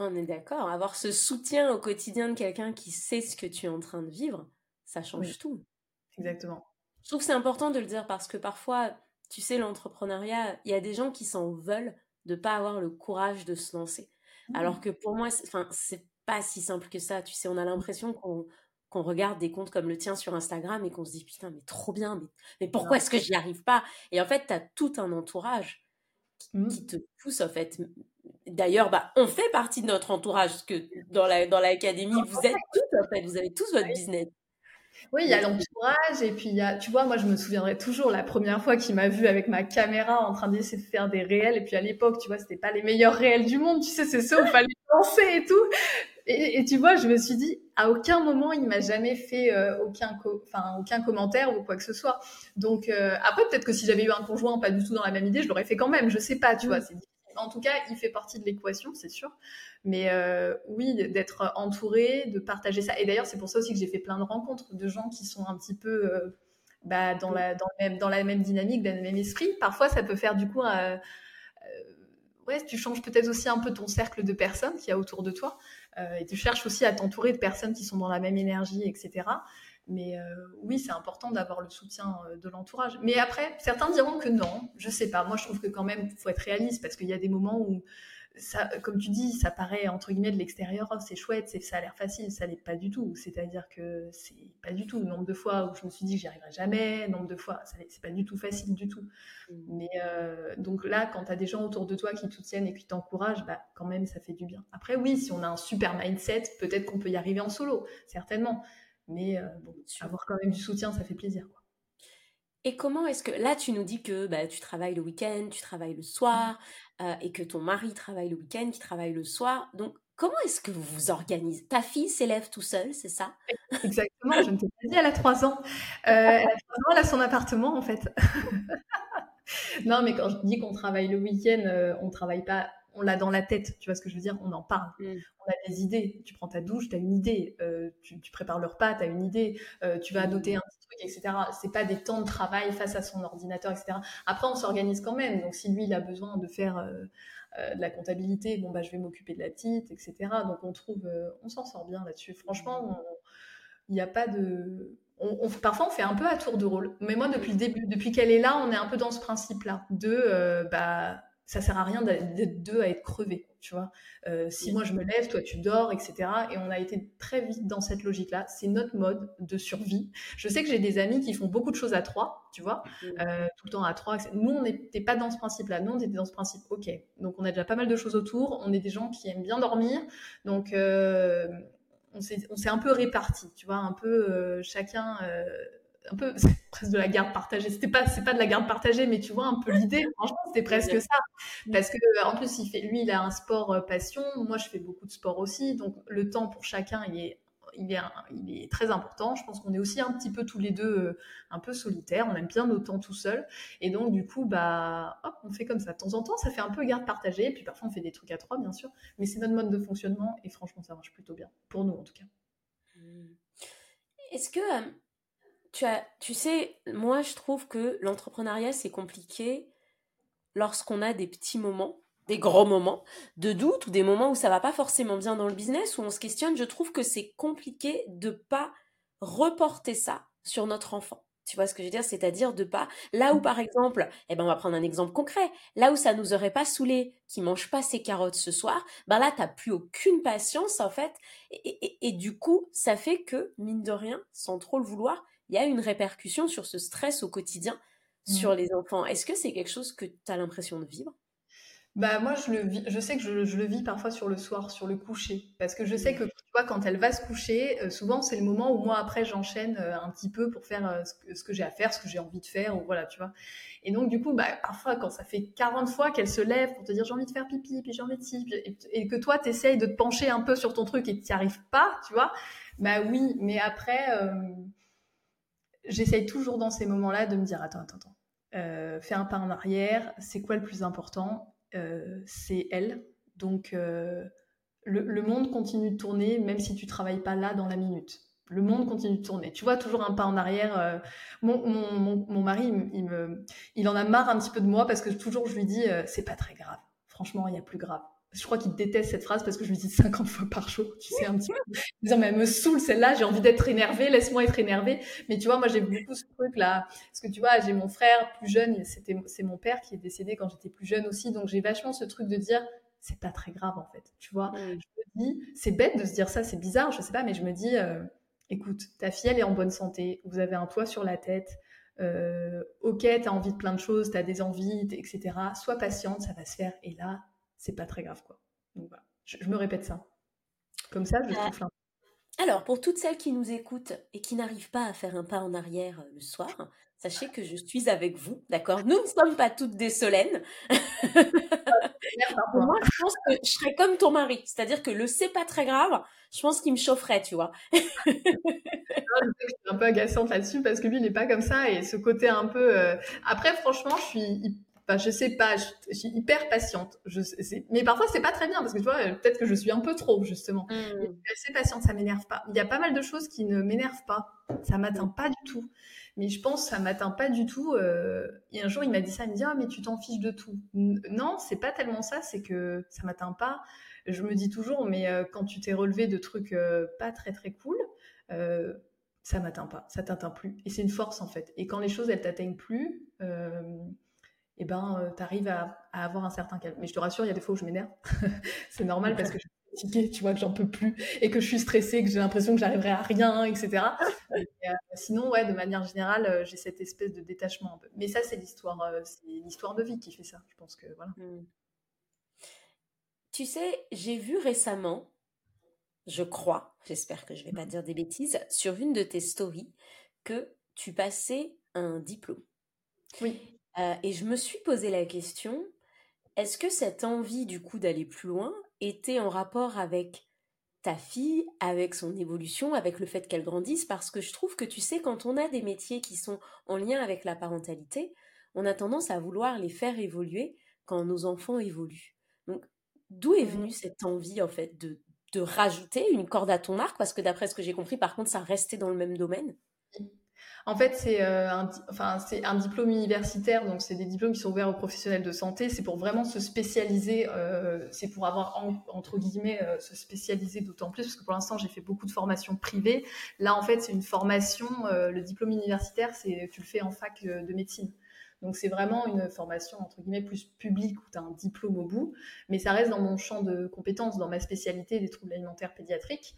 [SPEAKER 2] On est d'accord. Avoir ce soutien au quotidien de quelqu'un qui sait ce que tu es en train de vivre, ça change tout.
[SPEAKER 1] Exactement.
[SPEAKER 2] Je trouve que c'est important de le dire parce que parfois, tu sais, l'entrepreneuriat, il y a des gens qui s'en veulent de pas avoir le courage de se lancer. Mmh. Alors que pour moi, enfin, c'est pas si simple que ça. Tu sais, on a l'impression qu'on qu'on regarde des comptes comme le tien sur Instagram et qu'on se dit putain mais trop bien mais, mais pourquoi est-ce que j'y arrive pas? Et en fait tu as tout un entourage mmh. qui, te pousse en fait d'ailleurs bah on fait partie de notre entourage parce que dans la dans l'académie vous êtes tous en fait vous avez tous votre business
[SPEAKER 1] oui, il y a l'entourage et puis il y a, tu vois, moi je me souviendrai toujours la première fois qu'il m'a vu avec ma caméra en train d'essayer de faire des réels et puis à l'époque, tu vois, c'était pas les meilleurs réels du monde, tu sais, c'est ça où il fallait lancer et tout. Et, tu vois, je me suis dit, à aucun moment il m'a jamais fait euh, aucun, enfin aucun commentaire ou quoi que ce soit. Donc euh, après, peut-être que si j'avais eu un conjoint pas du tout dans la même idée, je l'aurais fait quand même. Je sais pas, tu vois, c'est en tout cas, il fait partie de l'équation, c'est sûr. Mais euh, oui, d'être entouré, de partager ça. Et d'ailleurs, c'est pour ça aussi que j'ai fait plein de rencontres de gens qui sont un petit peu, euh, bah, dans, la, même dynamique, dans le même esprit. Parfois, ça peut faire du coup, euh, ouais, tu changes peut-être aussi un peu ton cercle de personnes qu'il y a autour de toi. et tu cherches aussi à t'entourer de personnes qui sont dans la même énergie, etc. Mais oui, c'est important d'avoir le soutien de l'entourage. Mais après, certains diront que non. Je sais pas. Moi, je trouve que quand même, il faut être réaliste parce qu'il y a des moments où ça, comme tu dis, ça paraît entre guillemets de l'extérieur, oh, c'est chouette, c'est, ça a l'air facile, ça l'est pas du tout. C'est-à-dire que c'est pas du tout. Le nombre de fois où je me suis dit que j'y arriverais jamais, nombre de fois, ça, c'est pas du tout facile du tout. Mmh. Mais euh, donc là, quand tu as des gens autour de toi qui te soutiennent et qui t'encouragent, bah, quand même, ça fait du bien. Après, oui, si on a un super mindset, peut-être qu'on peut y arriver en solo, certainement. Mais euh, bon, avoir quand même du soutien, ça fait plaisir. Quoi.
[SPEAKER 2] Et comment est-ce que là tu nous dis que bah, tu travailles le week-end, tu travailles le soir euh, et que ton mari travaille le week-end, qui travaille le soir. Donc comment est-ce que vous vous organisez? Ta fille s'élève tout seule, c'est ça?
[SPEAKER 1] Exactement, je ne t'ai pas dit, elle a trois ans. Euh, elle a trois ans, elle a son appartement en fait. non, mais quand je dis qu'on travaille le week-end, euh, on travaille pas on l'a dans la tête, tu vois ce que je veux dire On en parle. Mm. On a des idées. Tu prends ta douche, tu as une idée. tu, prépares le repas, tu as une idée. tu vas mm. noter un etc. C'est pas des temps de travail face à son ordinateur, etc. Après, on s'organise quand même. Donc, si lui, il a besoin de faire euh, euh, de la comptabilité, bon, bah, je vais m'occuper de la petite, etc. Donc, on trouve, euh, on s'en sort bien là-dessus. Franchement, il n'y a pas de. On, parfois, on fait un peu à tour de rôle. Mais moi, depuis le début, depuis qu'elle est là, on est un peu dans ce principe-là de, bah, ça sert à rien d'être deux à être crevés, tu vois. Euh, si moi je me lève, toi tu dors, etc. Et on a été très vite dans cette logique-là. C'est notre mode de survie. Je sais que j'ai des amis qui font beaucoup de choses à trois, tu vois, euh, tout le temps à trois. Nous, on n'était pas dans ce principe-là. Nous, on était dans ce principe, ok. Donc on a déjà pas mal de choses autour. On est des gens qui aiment bien dormir. Donc euh, on s'est un peu répartis, tu vois, un peu chacun un peu presque de la garde partagée. C'était pas c'est pas de la garde partagée, mais tu vois un peu l'idée. Franchement, c'était presque ça. Parce que en plus, il fait lui, il a un sport euh, passion. Moi, je fais beaucoup de sport aussi, donc le temps pour chacun, il est il est, il est très important. Je pense qu'on est aussi un petit peu tous les deux euh, un peu solitaires. On aime bien nos temps tout seuls. Et donc, du coup, bah, hop, on fait comme ça. De temps en temps, ça fait un peu garde partagée. Et puis parfois, on fait des trucs à trois, bien sûr. Mais c'est notre mode de fonctionnement. Et franchement, ça marche plutôt bien. Pour nous, en tout cas.
[SPEAKER 2] Mmh. Est-ce que euh, tu, as, tu sais, moi je trouve que l'entrepreneuriat c'est compliqué lorsqu'on a des petits moments, des gros moments de doute ou des moments où ça va pas forcément bien dans le business, où on se questionne. Je trouve que c'est compliqué de pas reporter ça sur notre enfant. Tu vois ce que je veux dire? C'est-à-dire de pas là où par exemple, eh ben on va prendre un exemple concret, là où ça nous aurait pas saoulé qui mange pas ses carottes ce soir, ben là t'as plus aucune patience en fait, et, et, du coup ça fait que mine de rien, sans trop le vouloir, il y a une répercussion sur ce stress au quotidien sur mmh. les enfants. Est-ce que c'est quelque chose que tu as l'impression de vivre?
[SPEAKER 1] Bah moi je le vis, je sais que je, le vis parfois sur le soir, sur le coucher, parce que je sais que tu vois quand elle va se coucher, euh, souvent c'est le moment où moi après j'enchaîne euh, un petit peu pour faire euh, ce que, j'ai à faire, ce que j'ai envie de faire, ou voilà tu vois. Et donc du coup bah parfois quand ça fait 40 fois qu'elle se lève pour te dire j'ai envie de faire pipi, puis j'ai envie de ci, et, et, que toi t'essayes de te pencher un peu sur ton truc et tu n'y arrives pas, tu vois, bah oui, mais après j'essaye toujours dans ces moments-là de me dire attends, attends, attends. Euh, fais un pas en arrière. C'est quoi le plus important? Euh, C'est elle. Donc, euh, le, monde continue de tourner, même si tu travailles pas là dans la minute. Le monde continue de tourner. Tu vois, toujours un pas en arrière. Mon, mon, mon, mari, il, me, il en a marre un petit peu de moi parce que toujours je lui dis c'est pas très grave. Franchement, il y a plus grave je crois qu'il déteste cette phrase parce que je lui dis 50 fois par jour, tu sais, un petit peu. Disant, mais elle me saoule celle-là, j'ai envie d'être énervée, laisse-moi être énervée. Mais tu vois, moi, j'ai beaucoup ce truc-là. Parce que tu vois, j'ai mon frère plus jeune, c'était, c'est mon père qui est décédé quand j'étais plus jeune aussi. Donc, j'ai vachement ce truc de dire, c'est pas très grave, en fait. Tu vois, je me dis, c'est bête de se dire ça, c'est bizarre, je sais pas, mais je me dis, euh, écoute, ta fille, elle est en bonne santé, vous avez un toit sur la tête. Euh, ok, t'as envie de plein de choses, t'as des envies, etc. Sois patiente, ça va se faire. Et là, c'est pas très grave quoi. Donc voilà, je, me répète ça. Comme ça, je euh, souffle
[SPEAKER 2] Alors, pour toutes celles qui nous écoutent et qui n'arrivent pas à faire un pas en arrière euh, le soir, sachez que je suis avec vous, d'accord? Nous ne sommes pas toutes des Solènes. Moi, je pense que je serais comme ton mari, c'est-à-dire que le c'est pas très grave, je pense qu'il me chaufferait, tu vois.
[SPEAKER 1] je suis un peu agaçante là-dessus parce que lui, il n'est pas comme ça et ce côté un peu. Euh, après, franchement, je suis Enfin, je sais pas, je, suis hyper patiente. Je, mais parfois, c'est pas très bien parce que tu vois, peut-être que je suis un peu trop, justement. Mmh. Je suis assez patiente, ça m'énerve pas. Il y a pas mal de choses qui ne m'énervent pas. Ça m'atteint pas du tout. Mais je pense que ça m'atteint pas du tout. Euh... Et un jour, il m'a dit ça, il me dit, ah, mais tu t'en fiches de tout. Non, c'est pas tellement ça, c'est que ça m'atteint pas. Je me dis toujours, mais euh, quand tu t'es relevé de trucs euh, pas très très cool, ça m'atteint pas, ça t'atteint plus. Et c'est une force en fait. Et quand les choses elles t'atteignent plus, eh ben tu arrives à, avoir un certain calme. Mais je te rassure, il y a des fois où je m'énerve. c'est normal parce que je suis fatiguée, tu vois, que j'en peux plus et que je suis stressée, que j'ai l'impression que j'arriverai à rien, etc. sinon, ouais, de manière générale, j'ai cette espèce de détachement un peu. Mais ça, c'est l'histoire, c'est l'histoire de vie qui fait ça. Je pense que voilà. Mmh.
[SPEAKER 2] Tu sais, j'ai vu récemment, je crois, j'espère que je ne vais pas dire des bêtises, sur une de tes stories, que tu passais un diplôme.
[SPEAKER 1] Oui.
[SPEAKER 2] Euh, et je me suis posé la question, est-ce que cette envie du coup d'aller plus loin était en rapport avec ta fille, avec son évolution, avec le fait qu'elle grandisse? Parce que je trouve que tu sais, quand on a des métiers qui sont en lien avec la parentalité, on a tendance à vouloir les faire évoluer quand nos enfants évoluent. Donc, D'où est venue cette envie, en fait, de, de rajouter une corde à ton arc? Parce que d'après ce que j'ai compris, par contre, ça restait dans le même domaine.
[SPEAKER 1] En fait, c'est euh, un, enfin, un diplôme universitaire, donc c'est des diplômes qui sont ouverts aux professionnels de santé. C'est pour vraiment se spécialiser, euh, c'est pour avoir, entre guillemets, euh, se spécialiser d'autant plus, parce que pour l'instant, j'ai fait beaucoup de formations privées. Là, en fait, c'est une formation, le diplôme universitaire, c'est tu le fais en fac de médecine. Donc c'est vraiment une formation entre guillemets plus publique où tu as un diplôme au bout, mais ça reste dans mon champ de compétences, dans ma spécialité des troubles alimentaires pédiatriques.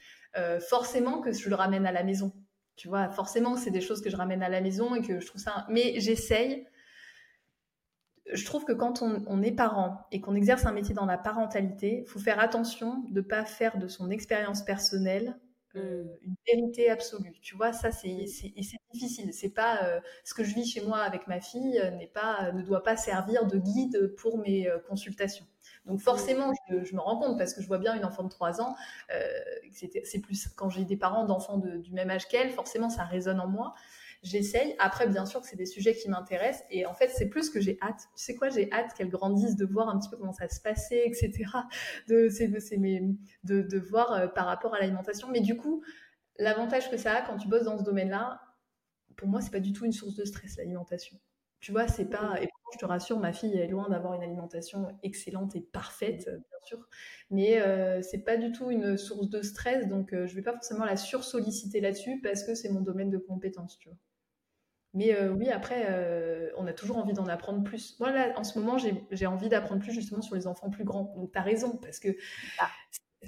[SPEAKER 1] Forcément que je le ramène à la maison. Tu vois, forcément c'est des choses que je ramène à la maison et que je trouve ça. Mais j'essaye. Je trouve que quand on, est parent et qu'on exerce un métier dans la parentalité, il faut faire attention de ne pas faire de son expérience personnelle euh, mmh. une vérité absolue. Tu vois, ça c'est difficile. C'est pas euh, ce que je vis chez moi avec ma fille euh, n'est pas ne doit pas servir de guide pour mes consultations. Donc forcément, je, me rends compte parce que je vois bien une enfant de 3 ans, c'est plus quand j'ai des parents d'enfants du même âge qu'elle, forcément ça résonne en moi j'essaye. Après, bien sûr que c'est des sujets qui m'intéressent. Et en fait, c'est plus que j'ai hâte. Tu sais quoi, j'ai hâte qu'elle grandisse, de voir un petit peu comment ça se passait, etc. De, de, de voir euh, par rapport à l'alimentation. Mais du coup, l'avantage que ça a quand tu bosses dans ce domaine-là, pour moi, c'est pas du tout une source de stress, l'alimentation. Tu vois, c'est pas. Et je te rassure, ma fille est loin d'avoir une alimentation excellente et parfaite, euh, bien sûr. Mais euh, c'est pas du tout une source de stress, donc je vais pas forcément la sursolliciter là-dessus parce que c'est mon domaine de compétence, tu vois. Mais euh, oui, après, euh, on a toujours envie d'en apprendre plus. Moi, là, en ce moment, j'ai envie d'apprendre plus justement sur les enfants plus grands. Donc, tu as raison, parce que, ah.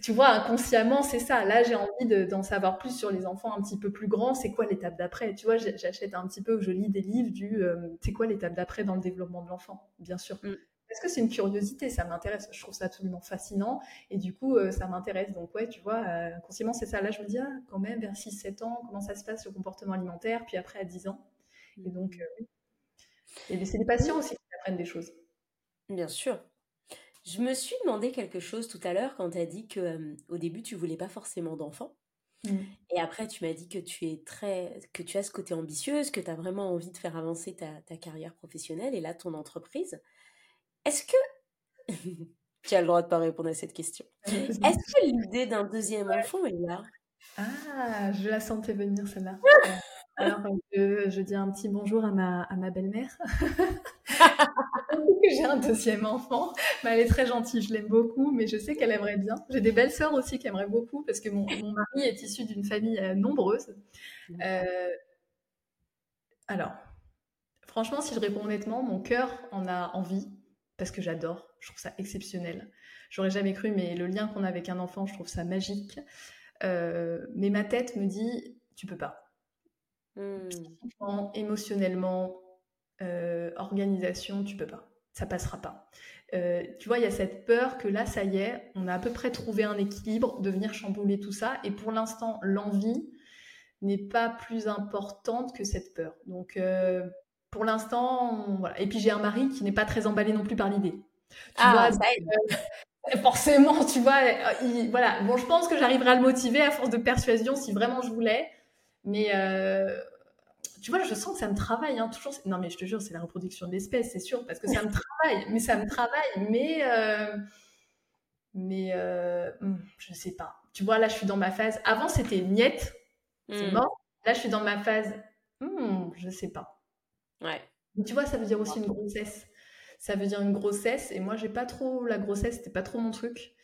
[SPEAKER 1] Tu vois, inconsciemment, c'est ça. Là, j'ai envie d'en savoir plus sur les enfants un petit peu plus grands. C'est quoi l'étape d'après? Tu vois, j'achète un petit peu, je lis des livres du euh, c'est quoi l'étape d'après dans le développement de l'enfant, bien sûr. Mm. Parce que c'est une curiosité, ça m'intéresse. Je trouve ça absolument fascinant. Et du coup, ça m'intéresse. Donc, ouais, tu vois, inconsciemment, c'est ça. Là, je me dis, ah, quand même, vers 6-7 ans, comment ça se passe le comportement alimentaire? Puis après, à 10 ans et donc, euh, Et c'est les patients aussi qui apprennent des choses.
[SPEAKER 2] Bien sûr. Je me suis demandé quelque chose tout à l'heure quand tu as dit que euh, au début tu voulais pas forcément d'enfants. Mmh. Et après tu m'as dit que tu es très que tu as ce côté ambitieuse, que tu as vraiment envie de faire avancer ta, ta, carrière professionnelle et là ton entreprise. Est-ce que tu as le droit de pas répondre à cette question Est-ce que l'idée d'un deuxième enfant est là?
[SPEAKER 1] Ah, je la sentais venir celle-là. Alors, je, dis un petit bonjour à ma, à ma belle-mère. J'ai un deuxième enfant. mais elle est très gentille, je l'aime beaucoup, mais je sais qu'elle aimerait bien. J'ai des belles sœurs aussi qui aimeraient beaucoup parce que mon, mon mari est issu d'une famille euh, nombreuse. Euh, alors, franchement, si je réponds honnêtement, mon cœur en a envie parce que j'adore. Je trouve ça exceptionnel. J'aurais jamais cru, mais le lien qu'on a avec un enfant, je trouve ça magique. Euh, mais ma tête me dit, tu peux pas Mmh. émotionnellement, euh, organisation, tu peux pas. Ça passera pas. Euh, tu vois, il y a cette peur que là, ça y est, on a à peu près trouvé un équilibre de venir chambouler tout ça. Et pour l'instant, l'envie n'est pas plus importante que cette peur. Donc, euh, pour l'instant, voilà. Et puis, j'ai un mari qui n'est pas très emballé non plus par l'idée.
[SPEAKER 2] Ah,
[SPEAKER 1] forcément, tu vois, voilà. Bon, je pense que j'arriverai à le motiver à force de persuasion si vraiment je voulais. Mais euh, tu vois, je sens que ça me travaille, hein, toujours. Non, mais je te jure, c'est la reproduction de l'espèce, c'est sûr, parce que ça me travaille, mais ça me travaille, mais. Euh, mais euh, hmm, je sais pas. Tu vois, là, je suis dans ma phase. Avant, c'était niette, c'est hmm. mort. Là, je suis dans ma phase. Hmm, je sais pas.
[SPEAKER 2] Ouais.
[SPEAKER 1] tu vois, ça veut dire aussi une grossesse. Ça veut dire une grossesse, et moi, j'ai pas trop. La grossesse, c'était pas trop mon truc.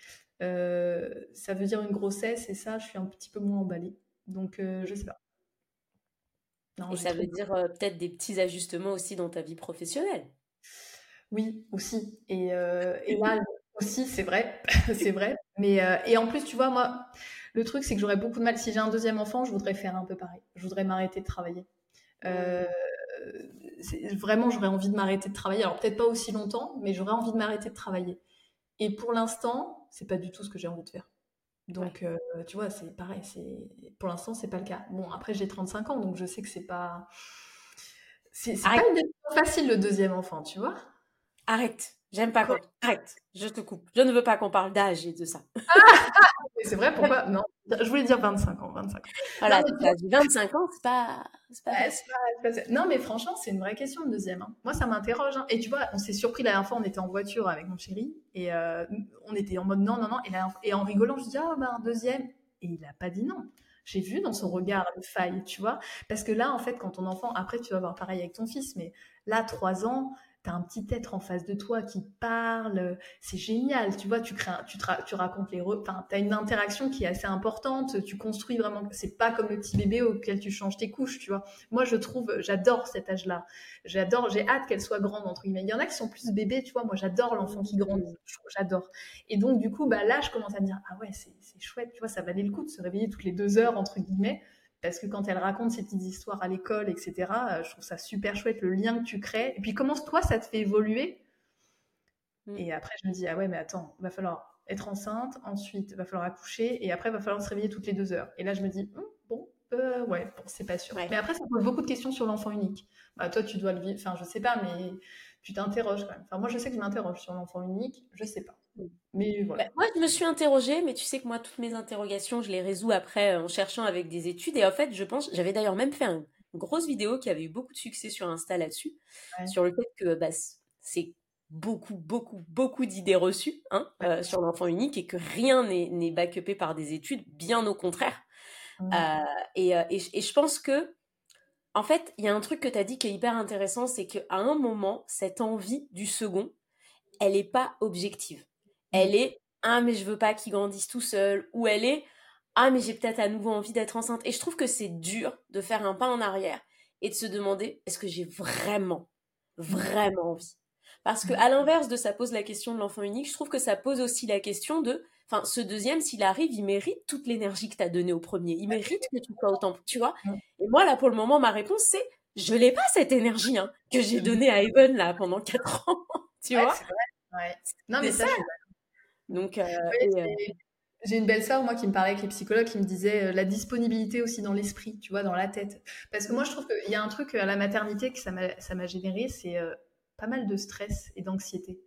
[SPEAKER 1] Euh, ça veut dire une grossesse, et ça, je suis un petit peu moins emballée. Donc, je sais pas.
[SPEAKER 2] Et ça veut dire euh, peut-être des petits ajustements aussi dans ta vie professionnelle.
[SPEAKER 1] Oui, aussi. Et, et là, aussi, c'est vrai, c'est vrai. Mais et en plus, tu vois, moi, le truc, c'est que j'aurais beaucoup de mal. Si j'ai un deuxième enfant, je voudrais faire un peu pareil. Je voudrais m'arrêter de travailler. Mmh. vraiment, j'aurais envie de m'arrêter de travailler. Alors peut-être pas aussi longtemps, mais j'aurais envie de m'arrêter de travailler. Et pour l'instant, c'est pas du tout ce que j'ai envie de faire. Donc, euh, tu vois, c'est pareil. C'est pour l'instant, c'est pas le cas. Bon, après, j'ai 35 ans, donc je sais que c'est pas. C'est pas une décision facile le deuxième enfant, tu vois?
[SPEAKER 2] Arrête. J'aime pas qu'on... Arrête, je te coupe. Je ne veux pas qu'on parle d'âge et de ça.
[SPEAKER 1] c'est vrai, pourquoi Non, je voulais dire 25 ans, 25 ans.
[SPEAKER 2] Voilà, non, mais... 25 ans, c'est pas...
[SPEAKER 1] pas, pas, Non, mais franchement, c'est une vraie question, le deuxième. Hein. Moi, ça m'interroge. Hein. Et tu vois, on s'est surpris la dernière fois, on était en voiture avec mon chéri, et euh, on était en mode non, non, non. Et, et en rigolant, je dis, ah, bah, un deuxième. Et il a pas dit non. J'ai vu dans son regard une faille, tu vois. Parce que là, en fait, quand ton enfant, après, tu vas voir pareil avec ton fils, mais là, trois ans, tu as un petit être en face de toi qui parle, c'est génial, tu vois, tu, crées, tu, tu racontes les... Enfin, tu as une interaction qui est assez importante, tu construis vraiment, c'est pas comme le petit bébé auquel tu changes tes couches, tu vois. Moi, je trouve, j'adore cet âge-là, j'adore, j'ai hâte qu'elle soit grande, entre guillemets. Il y en a qui sont plus bébés, tu vois, moi j'adore l'enfant qui grandit, j'adore. Et donc, du coup, bah, là, je commence à me dire, ah ouais, c'est chouette, tu vois, ça valait le coup de se réveiller toutes les deux heures, entre guillemets, parce que quand elle raconte ses petites histoires à l'école, etc., euh, je trouve ça super chouette, le lien que tu crées. Et puis comment toi, ça te fait évoluer? Mm. Et après, je me dis, ah ouais, mais attends, va falloir être enceinte, ensuite, va falloir accoucher, et après, va falloir se réveiller toutes les deux heures. Et là, je me dis, hum, bon, euh, ouais, bon, c'est pas sûr. Mais après, ça pose beaucoup de questions sur l'enfant unique. Bah, toi, tu dois le vivre, enfin, je sais pas, mais tu t'interroges quand même. Enfin, moi, je sais que je m'interroge sur l'enfant unique, je sais pas. Mais voilà.
[SPEAKER 2] Bah, moi, je me suis interrogée, mais tu sais que moi, toutes mes interrogations, je les résous après en cherchant avec des études. Et en fait, je pense, j'avais d'ailleurs même fait une grosse vidéo qui avait eu beaucoup de succès sur Insta là-dessus, sur le fait que bah, c'est beaucoup, beaucoup, beaucoup d'idées reçues hein, euh, sur l'enfant unique et que rien n'est backupé par des études, bien au contraire. Euh, et, euh, et, et, je pense que, en fait, il y a un truc que tu as dit qui est hyper intéressant, c'est qu'à un moment, cette envie du second, elle n'est pas objective elle est ah mais je veux pas qu'il grandisse tout seul ou elle est ah mais j'ai peut-être à nouveau envie d'être enceinte. Et je trouve que c'est dur de faire un pas en arrière et de se demander est-ce que j'ai vraiment vraiment envie? Parce que à l'inverse de ça pose la question de l'enfant unique je trouve que ça pose aussi la question de enfin ce deuxième s'il arrive il mérite toute l'énergie que tu as donnée au premier. Il mérite que tu sois autant tu vois? Et moi là pour le moment ma réponse c'est je n'ai pas cette énergie hein, que j'ai donnée à Evan là pendant quatre ans tu vois?
[SPEAKER 1] ouais. non mais ça,
[SPEAKER 2] donc, euh, euh,
[SPEAKER 1] j'ai une belle sœur, moi, qui me parlait avec les psychologues, qui me disait euh, la disponibilité aussi dans l'esprit, tu vois, dans la tête. Parce que moi, je trouve qu'il y a un truc à la maternité que ça m'a généré, c'est pas mal de stress et d'anxiété,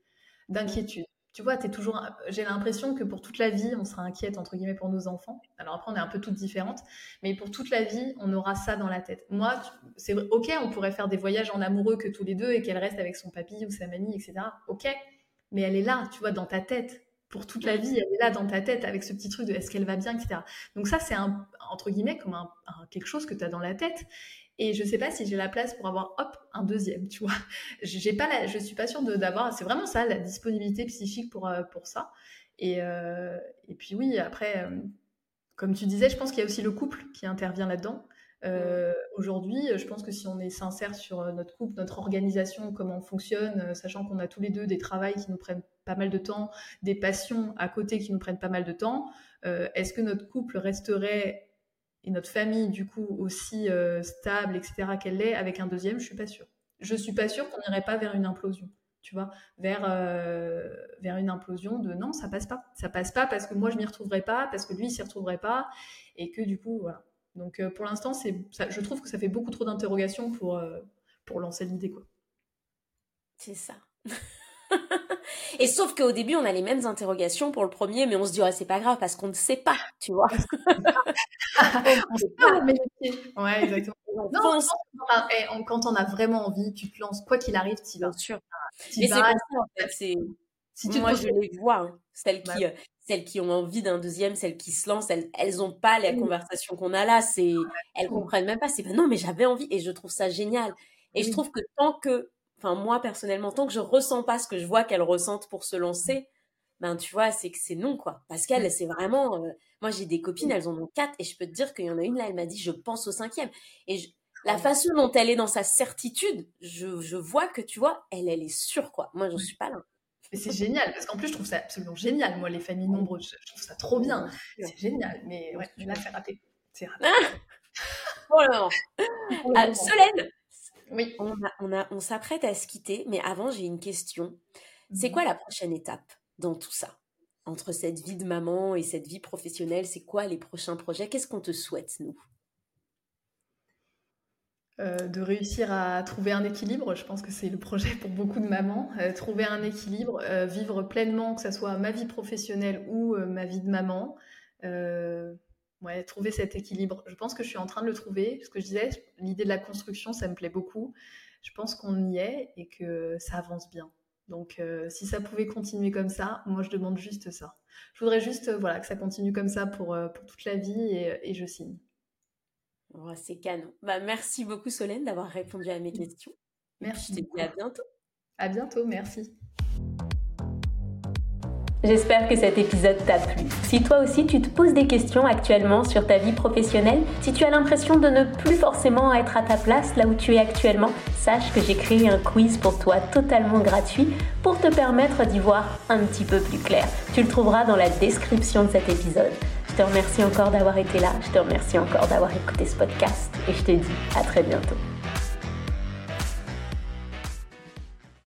[SPEAKER 1] d'inquiétude. Tu vois, es toujours. J'ai l'impression que pour toute la vie, on sera inquiète entre guillemets pour nos enfants. Alors après, on est un peu toutes différentes, mais pour toute la vie, on aura ça dans la tête. Moi, c'est ok, on pourrait faire des voyages en amoureux que tous les deux et qu'elle reste avec son papy ou sa mamie, etc. Ok, mais elle est là, tu vois, dans ta tête pour toute la vie, elle est là dans ta tête avec ce petit truc de est-ce qu'elle va bien, etc. Donc ça, c'est un, entre guillemets comme un, quelque chose que tu as dans la tête. Et je sais pas si j'ai la place pour avoir, hop, un deuxième, tu vois. J'ai pas la, je suis pas sûre d'avoir, c'est vraiment ça, la disponibilité psychique pour, euh, pour ça. Et, euh, et puis oui, après, euh, comme tu disais, je pense qu'il y a aussi le couple qui intervient là-dedans. Euh, aujourd'hui, je pense que si on est sincère sur euh, notre couple, notre organisation, comment on fonctionne, euh, sachant qu'on a tous les deux des travails qui nous prennent pas mal de temps, des passions à côté qui nous prennent pas mal de temps, est-ce que notre couple resterait et notre famille du coup aussi stable, etc. qu'elle l'est avec un deuxième? Je suis pas sûre. Je suis pas sûre qu'on n'irait pas vers une implosion tu vois, vers, vers une implosion de non, ça passe pas. Ça passe pas parce que moi je m'y retrouverai pas, parce que lui il s'y retrouverait pas, et que du coup, voilà. Donc euh, pour l'instant, je trouve que ça fait beaucoup trop d'interrogations pour, euh, pour lancer l'idée. quoi.
[SPEAKER 2] C'est ça. Et sauf qu'au début, on a les mêmes interrogations pour le premier, mais on se dit, c'est pas grave parce qu'on ne sait pas, tu vois.
[SPEAKER 1] on sait pas, mais... Ouais, exactement. non, quand, on a, vraiment envie, tu te lances, quoi qu'il arrive, tu vas.
[SPEAKER 2] Bien sûr. Mais c'est ça, en fait. C'est... Si Moi, je les vois, hein. celles, qui, euh, celles qui ont envie d'un deuxième, celles qui se lancent, elles n'ont pas la conversation qu'on a là. C'est, elles comprennent même pas. C'est non, mais j'avais envie et je trouve ça génial. Et je trouve que tant que, enfin moi personnellement, tant que je ressens pas ce que je vois qu'elles ressentent pour se lancer, ben tu vois, c'est que c'est non quoi. Parce qu'elle, c'est vraiment. Euh, moi, j'ai des copines, elles en ont quatre, et je peux te dire qu'il y en a une là, elle m'a dit, je pense au cinquième. Et la façon dont elle est dans sa certitude, je, je vois que tu vois, elle, elle est sûre quoi. Moi, j'en suis pas là.
[SPEAKER 1] Mais c'est génial, parce qu'en plus, je trouve ça absolument génial, moi, les familles nombreuses. Je trouve ça trop bien. C'est génial, mais ouais, là, c'est raté. C'est raté.
[SPEAKER 2] oh là ah, Solène Oui. On, on, a, on s'apprête à se quitter, mais avant, j'ai une question. C'est quoi la prochaine étape dans tout ça? Entre cette vie de maman et cette vie professionnelle, c'est quoi les prochains projets? Qu'est-ce qu'on te souhaite, nous?
[SPEAKER 1] Euh, de réussir à trouver un équilibre. Je pense que c'est le projet pour beaucoup de mamans. Euh, trouver un équilibre, euh, vivre pleinement, que ce soit ma vie professionnelle ou ma vie de maman. ouais, trouver cet équilibre. Je pense que je suis en train de le trouver. Ce que je disais, l'idée de la construction, ça me plaît beaucoup. Je pense qu'on y est et que ça avance bien. Donc, si ça pouvait continuer comme ça, moi, je demande juste ça. Je voudrais juste voilà, que ça continue comme ça pour, pour toute la vie et, et je signe.
[SPEAKER 2] Oh, c'est canon. Bah, merci beaucoup Solène d'avoir répondu à mes questions.
[SPEAKER 1] Merci.
[SPEAKER 2] Je te dis à bientôt.
[SPEAKER 1] À bientôt, merci.
[SPEAKER 3] J'espère que cet épisode t'a plu. Si toi aussi tu te poses des questions actuellement sur ta vie professionnelle, si tu as l'impression de ne plus forcément être à ta place là où tu es actuellement, sache que j'ai créé un quiz pour toi totalement gratuit pour te permettre d'y voir un petit peu plus clair. Tu le trouveras dans la description de cet épisode. Je te remercie encore d'avoir été là, je te remercie encore d'avoir écouté ce podcast et je te dis à très bientôt.